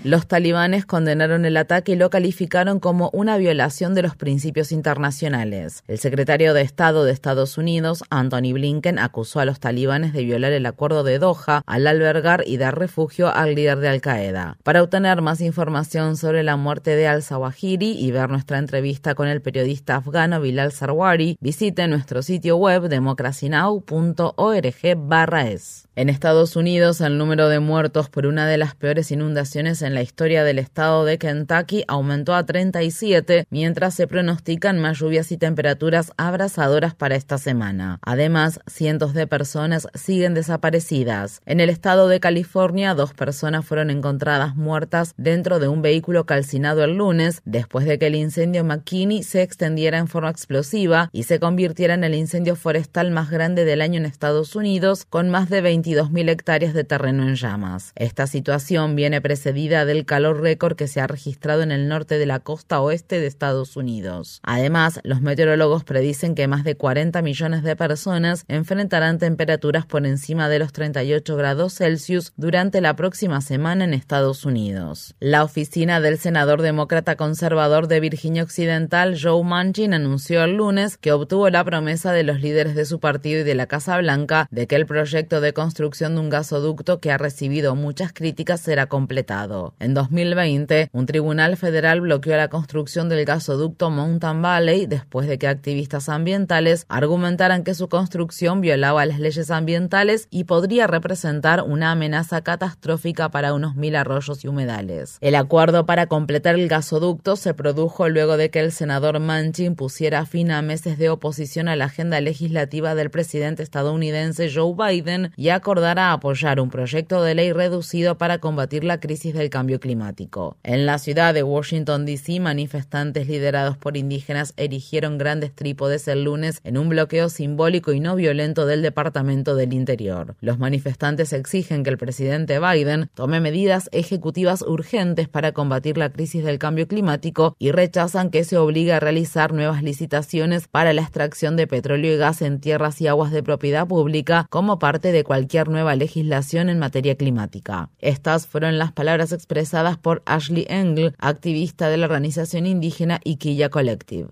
Los talibanes condenaron el ataque y lo calificaron como una violación de los principios internacionales. El secretario de Estado de Estados Unidos, Anthony Blinken, acusó a los talibanes de violar el acuerdo de Doha al albergar y dar refugio al líder de Al Qaeda. Para obtener más información sobre la muerte de al-Zawahiri y ver nuestra entrevista con el periodista afgano Bilal Sarwari, visite nuestro sitio web democracynow.org/es. En Estados Unidos, el número de muertos por una de las peores inundaciones en la historia del estado de Kentucky aumentó a 37, mientras se pronostican más lluvias y temperaturas abrasadoras para esta semana. Además, cientos de personas siguen desaparecidas. En el estado de California, dos personas fueron encontradas muertas dentro de un vehículo calcinado el lunes, después de que el incendio McKinney se extendiera en forma explosiva y se convirtiera en el incendio forestal más grande del año en Estados Unidos, con más de 22.000 hectáreas de terreno en llamas. Esta situación viene precedida del calor récord que se ha registrado en el norte de la costa oeste de Estados Unidos. Además, los meteorólogos predicen que más de 40 millones de personas enfrentarán temperaturas por encima de los 38 grados Celsius durante la próxima semana en Estados Unidos. La oficina del senador demócrata conservador de Virginia Occidental, Joe Manchin, anunció el lunes que obtuvo la promesa de los líderes de su partido y de la Casa Blanca de que el proyecto de construcción de un gasoducto que ha recibido muchas críticas será completado. En 2020, un tribunal federal bloqueó la construcción del gasoducto Mountain Valley después de que activistas ambientales argumentaran que su construcción violaba las leyes ambientales y podría representar una amenaza catastrófica para unos mil arroyos y humedales. El acuerdo para completar el gasoducto se produjo luego de que el senador Manchin pusiera fin a meses de oposición a la agenda legislativa del presidente estadounidense Joe Biden y acordara apoyar un proyecto de ley reducido para combatir la crisis del cambio climático. En la ciudad de Washington, D.C., manifestantes liderados por indígenas erigieron grandes trípodes el lunes en un bloqueo simbólico y no violento del Departamento del Interior. Los manifestantes exigen que el presidente Biden tome medidas ejecutivas urgentes para combatir la crisis del cambio climático y rechazan que se obligue a realizar nuevas licitaciones para la extracción de petróleo y gas en tierras y aguas de propiedad pública como parte de cualquier nueva legislación en materia climática. Estas fueron las palabras expresadas por Ashley Engel, activista de la organización indígena Iquilla Collective.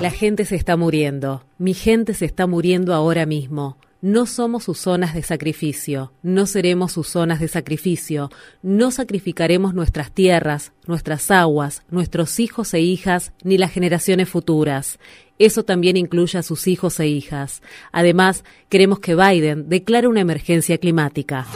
La gente se está muriendo. Mi gente se está muriendo ahora mismo. No somos sus zonas de sacrificio, no seremos sus zonas de sacrificio, no sacrificaremos nuestras tierras, nuestras aguas, nuestros hijos e hijas, ni las generaciones futuras. Eso también incluye a sus hijos e hijas. Además, queremos que Biden declare una emergencia climática.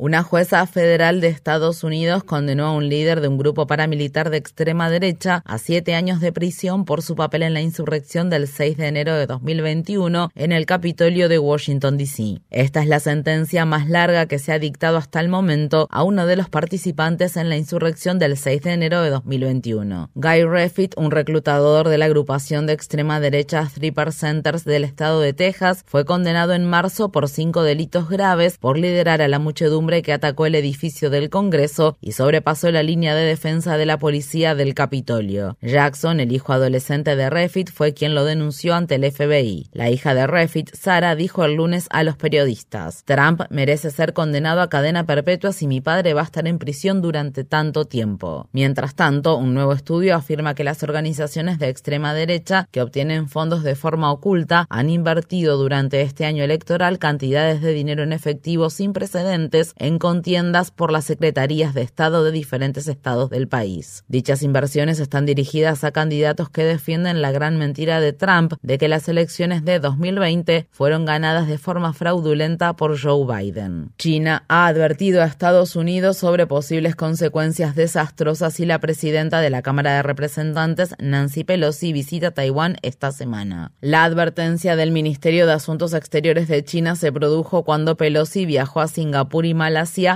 Una jueza federal de Estados Unidos condenó a un líder de un grupo paramilitar de extrema derecha a siete años de prisión por su papel en la insurrección del 6 de enero de 2021 en el Capitolio de Washington, D.C. Esta es la sentencia más larga que se ha dictado hasta el momento a uno de los participantes en la insurrección del 6 de enero de 2021. Guy Reffitt, un reclutador de la agrupación de extrema derecha Three Centers del estado de Texas, fue condenado en marzo por cinco delitos graves por liderar a la muchedumbre que atacó el edificio del Congreso y sobrepasó la línea de defensa de la policía del Capitolio. Jackson, el hijo adolescente de Refit, fue quien lo denunció ante el FBI. La hija de Refit, Sara, dijo el lunes a los periodistas, Trump merece ser condenado a cadena perpetua si mi padre va a estar en prisión durante tanto tiempo. Mientras tanto, un nuevo estudio afirma que las organizaciones de extrema derecha que obtienen fondos de forma oculta han invertido durante este año electoral cantidades de dinero en efectivo sin precedentes en contiendas por las secretarías de Estado de diferentes estados del país. Dichas inversiones están dirigidas a candidatos que defienden la gran mentira de Trump de que las elecciones de 2020 fueron ganadas de forma fraudulenta por Joe Biden. China ha advertido a Estados Unidos sobre posibles consecuencias desastrosas si la presidenta de la Cámara de Representantes, Nancy Pelosi, visita Taiwán esta semana. La advertencia del Ministerio de Asuntos Exteriores de China se produjo cuando Pelosi viajó a Singapur y Malasia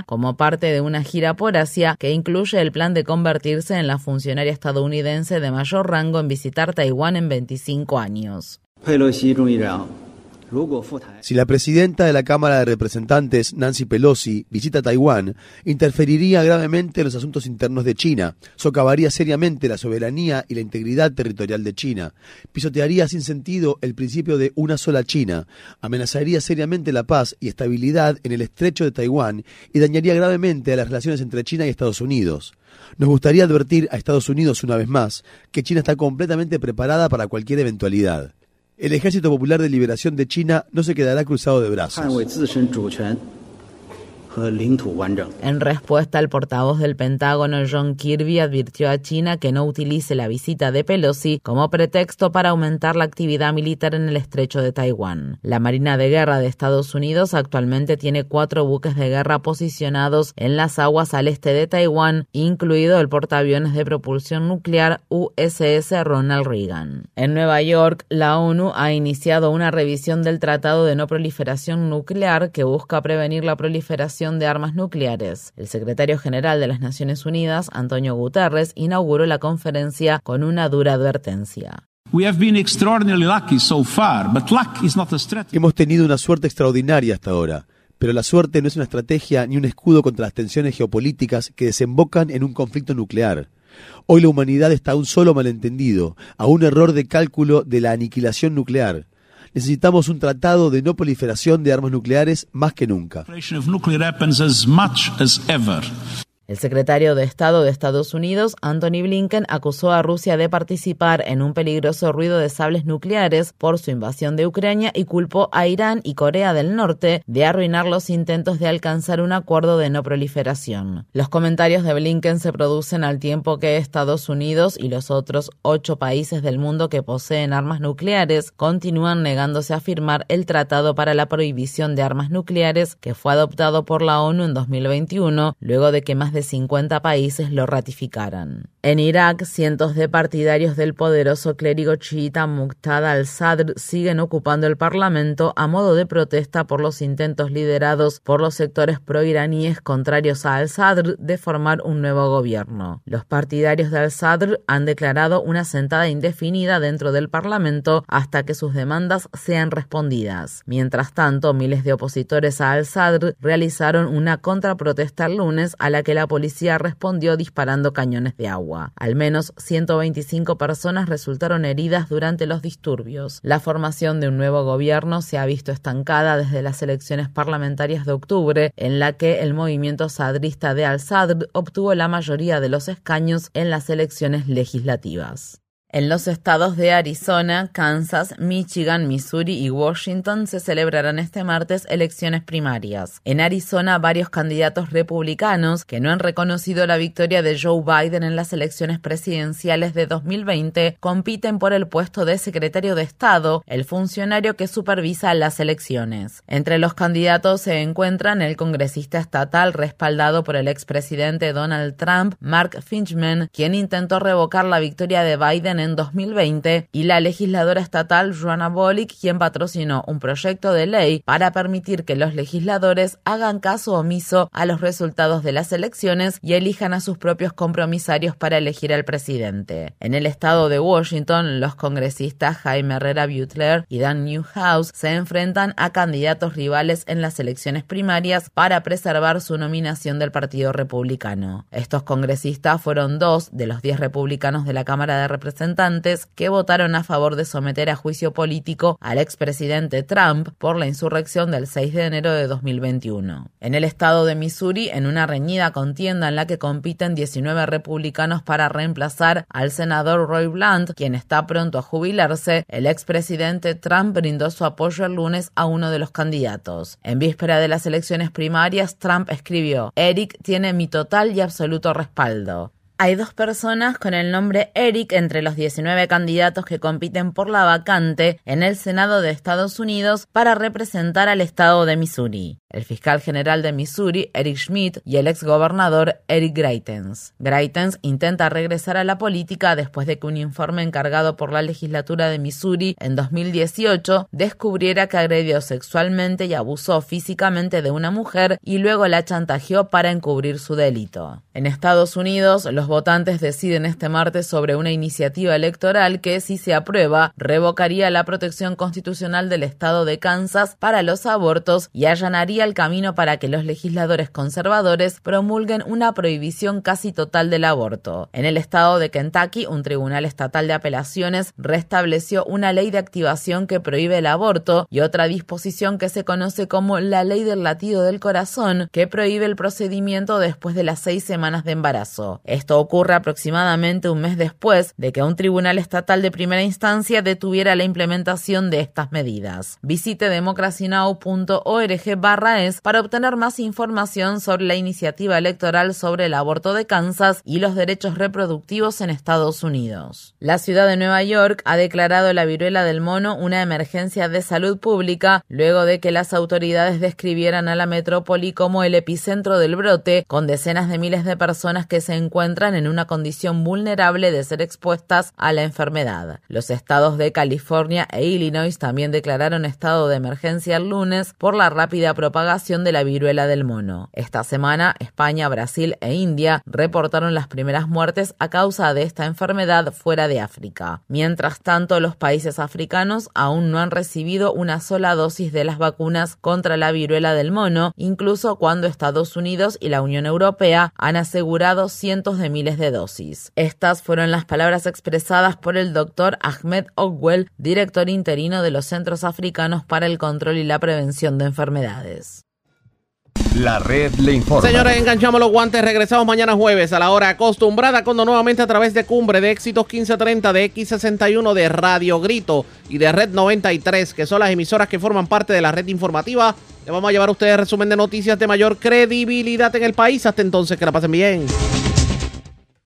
como parte de una gira por Asia que incluye el plan de convertirse en la funcionaria estadounidense de mayor rango en visitar Taiwán en 25 años. Si la presidenta de la Cámara de Representantes, Nancy Pelosi, visita Taiwán, interferiría gravemente en los asuntos internos de China, socavaría seriamente la soberanía y la integridad territorial de China, pisotearía sin sentido el principio de una sola China, amenazaría seriamente la paz y estabilidad en el estrecho de Taiwán y dañaría gravemente a las relaciones entre China y Estados Unidos. Nos gustaría advertir a Estados Unidos una vez más que China está completamente preparada para cualquier eventualidad. El Ejército Popular de Liberación de China no se quedará cruzado de brazos. En respuesta, el portavoz del Pentágono, John Kirby, advirtió a China que no utilice la visita de Pelosi como pretexto para aumentar la actividad militar en el estrecho de Taiwán. La Marina de Guerra de Estados Unidos actualmente tiene cuatro buques de guerra posicionados en las aguas al este de Taiwán, incluido el portaaviones de propulsión nuclear USS Ronald Reagan. En Nueva York, la ONU ha iniciado una revisión del Tratado de No Proliferación Nuclear que busca prevenir la proliferación de armas nucleares. El secretario general de las Naciones Unidas, Antonio Guterres, inauguró la conferencia con una dura advertencia. Hemos tenido una suerte extraordinaria hasta ahora, pero la suerte no es una estrategia ni un escudo contra las tensiones geopolíticas que desembocan en un conflicto nuclear. Hoy la humanidad está a un solo malentendido, a un error de cálculo de la aniquilación nuclear. Necesitamos un tratado de no proliferación de armas nucleares más que nunca. El secretario de Estado de Estados Unidos, Anthony Blinken, acusó a Rusia de participar en un peligroso ruido de sables nucleares por su invasión de Ucrania y culpó a Irán y Corea del Norte de arruinar los intentos de alcanzar un acuerdo de no proliferación. Los comentarios de Blinken se producen al tiempo que Estados Unidos y los otros ocho países del mundo que poseen armas nucleares continúan negándose a firmar el Tratado para la Prohibición de Armas Nucleares que fue adoptado por la ONU en 2021, luego de que más de 50 países lo ratificaran. En Irak, cientos de partidarios del poderoso clérigo chiita Muqtada al-Sadr siguen ocupando el Parlamento a modo de protesta por los intentos liderados por los sectores proiraníes contrarios a al-Sadr de formar un nuevo gobierno. Los partidarios de al-Sadr han declarado una sentada indefinida dentro del Parlamento hasta que sus demandas sean respondidas. Mientras tanto, miles de opositores a al-Sadr realizaron una contraprotesta el lunes a la que la policía respondió disparando cañones de agua. Al menos 125 personas resultaron heridas durante los disturbios. La formación de un nuevo gobierno se ha visto estancada desde las elecciones parlamentarias de octubre, en la que el movimiento sadrista de al-Sadr obtuvo la mayoría de los escaños en las elecciones legislativas. En los estados de Arizona, Kansas, Michigan, Missouri y Washington se celebrarán este martes elecciones primarias. En Arizona, varios candidatos republicanos que no han reconocido la victoria de Joe Biden en las elecciones presidenciales de 2020 compiten por el puesto de secretario de Estado, el funcionario que supervisa las elecciones. Entre los candidatos se encuentran el congresista estatal respaldado por el expresidente Donald Trump, Mark Finchman, quien intentó revocar la victoria de Biden en 2020 y la legisladora estatal Joanna Bolick, quien patrocinó un proyecto de ley para permitir que los legisladores hagan caso omiso a los resultados de las elecciones y elijan a sus propios compromisarios para elegir al presidente. En el estado de Washington, los congresistas Jaime Herrera Butler y Dan Newhouse se enfrentan a candidatos rivales en las elecciones primarias para preservar su nominación del Partido Republicano. Estos congresistas fueron dos de los diez republicanos de la Cámara de Representantes que votaron a favor de someter a juicio político al expresidente Trump por la insurrección del 6 de enero de 2021. En el estado de Missouri, en una reñida contienda en la que compiten 19 republicanos para reemplazar al senador Roy Blunt, quien está pronto a jubilarse, el expresidente Trump brindó su apoyo el lunes a uno de los candidatos. En víspera de las elecciones primarias, Trump escribió, Eric tiene mi total y absoluto respaldo. Hay dos personas con el nombre Eric entre los 19 candidatos que compiten por la vacante en el Senado de Estados Unidos para representar al estado de Missouri. El fiscal general de Missouri, Eric Schmidt, y el exgobernador Eric Greitens. Greitens intenta regresar a la política después de que un informe encargado por la legislatura de Missouri en 2018 descubriera que agredió sexualmente y abusó físicamente de una mujer y luego la chantajeó para encubrir su delito. En Estados Unidos, los votantes deciden este martes sobre una iniciativa electoral que, si se aprueba, revocaría la protección constitucional del estado de Kansas para los abortos y allanaría el camino para que los legisladores conservadores promulguen una prohibición casi total del aborto. En el estado de Kentucky, un tribunal estatal de apelaciones restableció una ley de activación que prohíbe el aborto y otra disposición que se conoce como la ley del latido del corazón, que prohíbe el procedimiento después de las seis semanas de embarazo. Esto ocurre aproximadamente un mes después de que un tribunal estatal de primera instancia detuviera la implementación de estas medidas. Visite democracynow.org barra es para obtener más información sobre la iniciativa electoral sobre el aborto de Kansas y los derechos reproductivos en Estados Unidos. La ciudad de Nueva York ha declarado la viruela del mono una emergencia de salud pública luego de que las autoridades describieran a la metrópoli como el epicentro del brote, con decenas de miles de personas que se en una condición vulnerable de ser expuestas a la enfermedad. Los estados de California e Illinois también declararon estado de emergencia el lunes por la rápida propagación de la viruela del mono. Esta semana, España, Brasil e India reportaron las primeras muertes a causa de esta enfermedad fuera de África. Mientras tanto, los países africanos aún no han recibido una sola dosis de las vacunas contra la viruela del mono, incluso cuando Estados Unidos y la Unión Europea han asegurado cientos de miles de dosis. Estas fueron las palabras expresadas por el doctor Ahmed Ogwell, director interino de los Centros Africanos para el Control y la Prevención de Enfermedades. La red le informa. Señores, enganchamos los guantes. Regresamos mañana jueves a la hora acostumbrada, cuando nuevamente a través de Cumbre de Éxitos 1530, de X61, de Radio Grito y de Red 93, que son las emisoras que forman parte de la red informativa. Le vamos a llevar a ustedes resumen de noticias de mayor credibilidad en el país. Hasta entonces, que la pasen bien.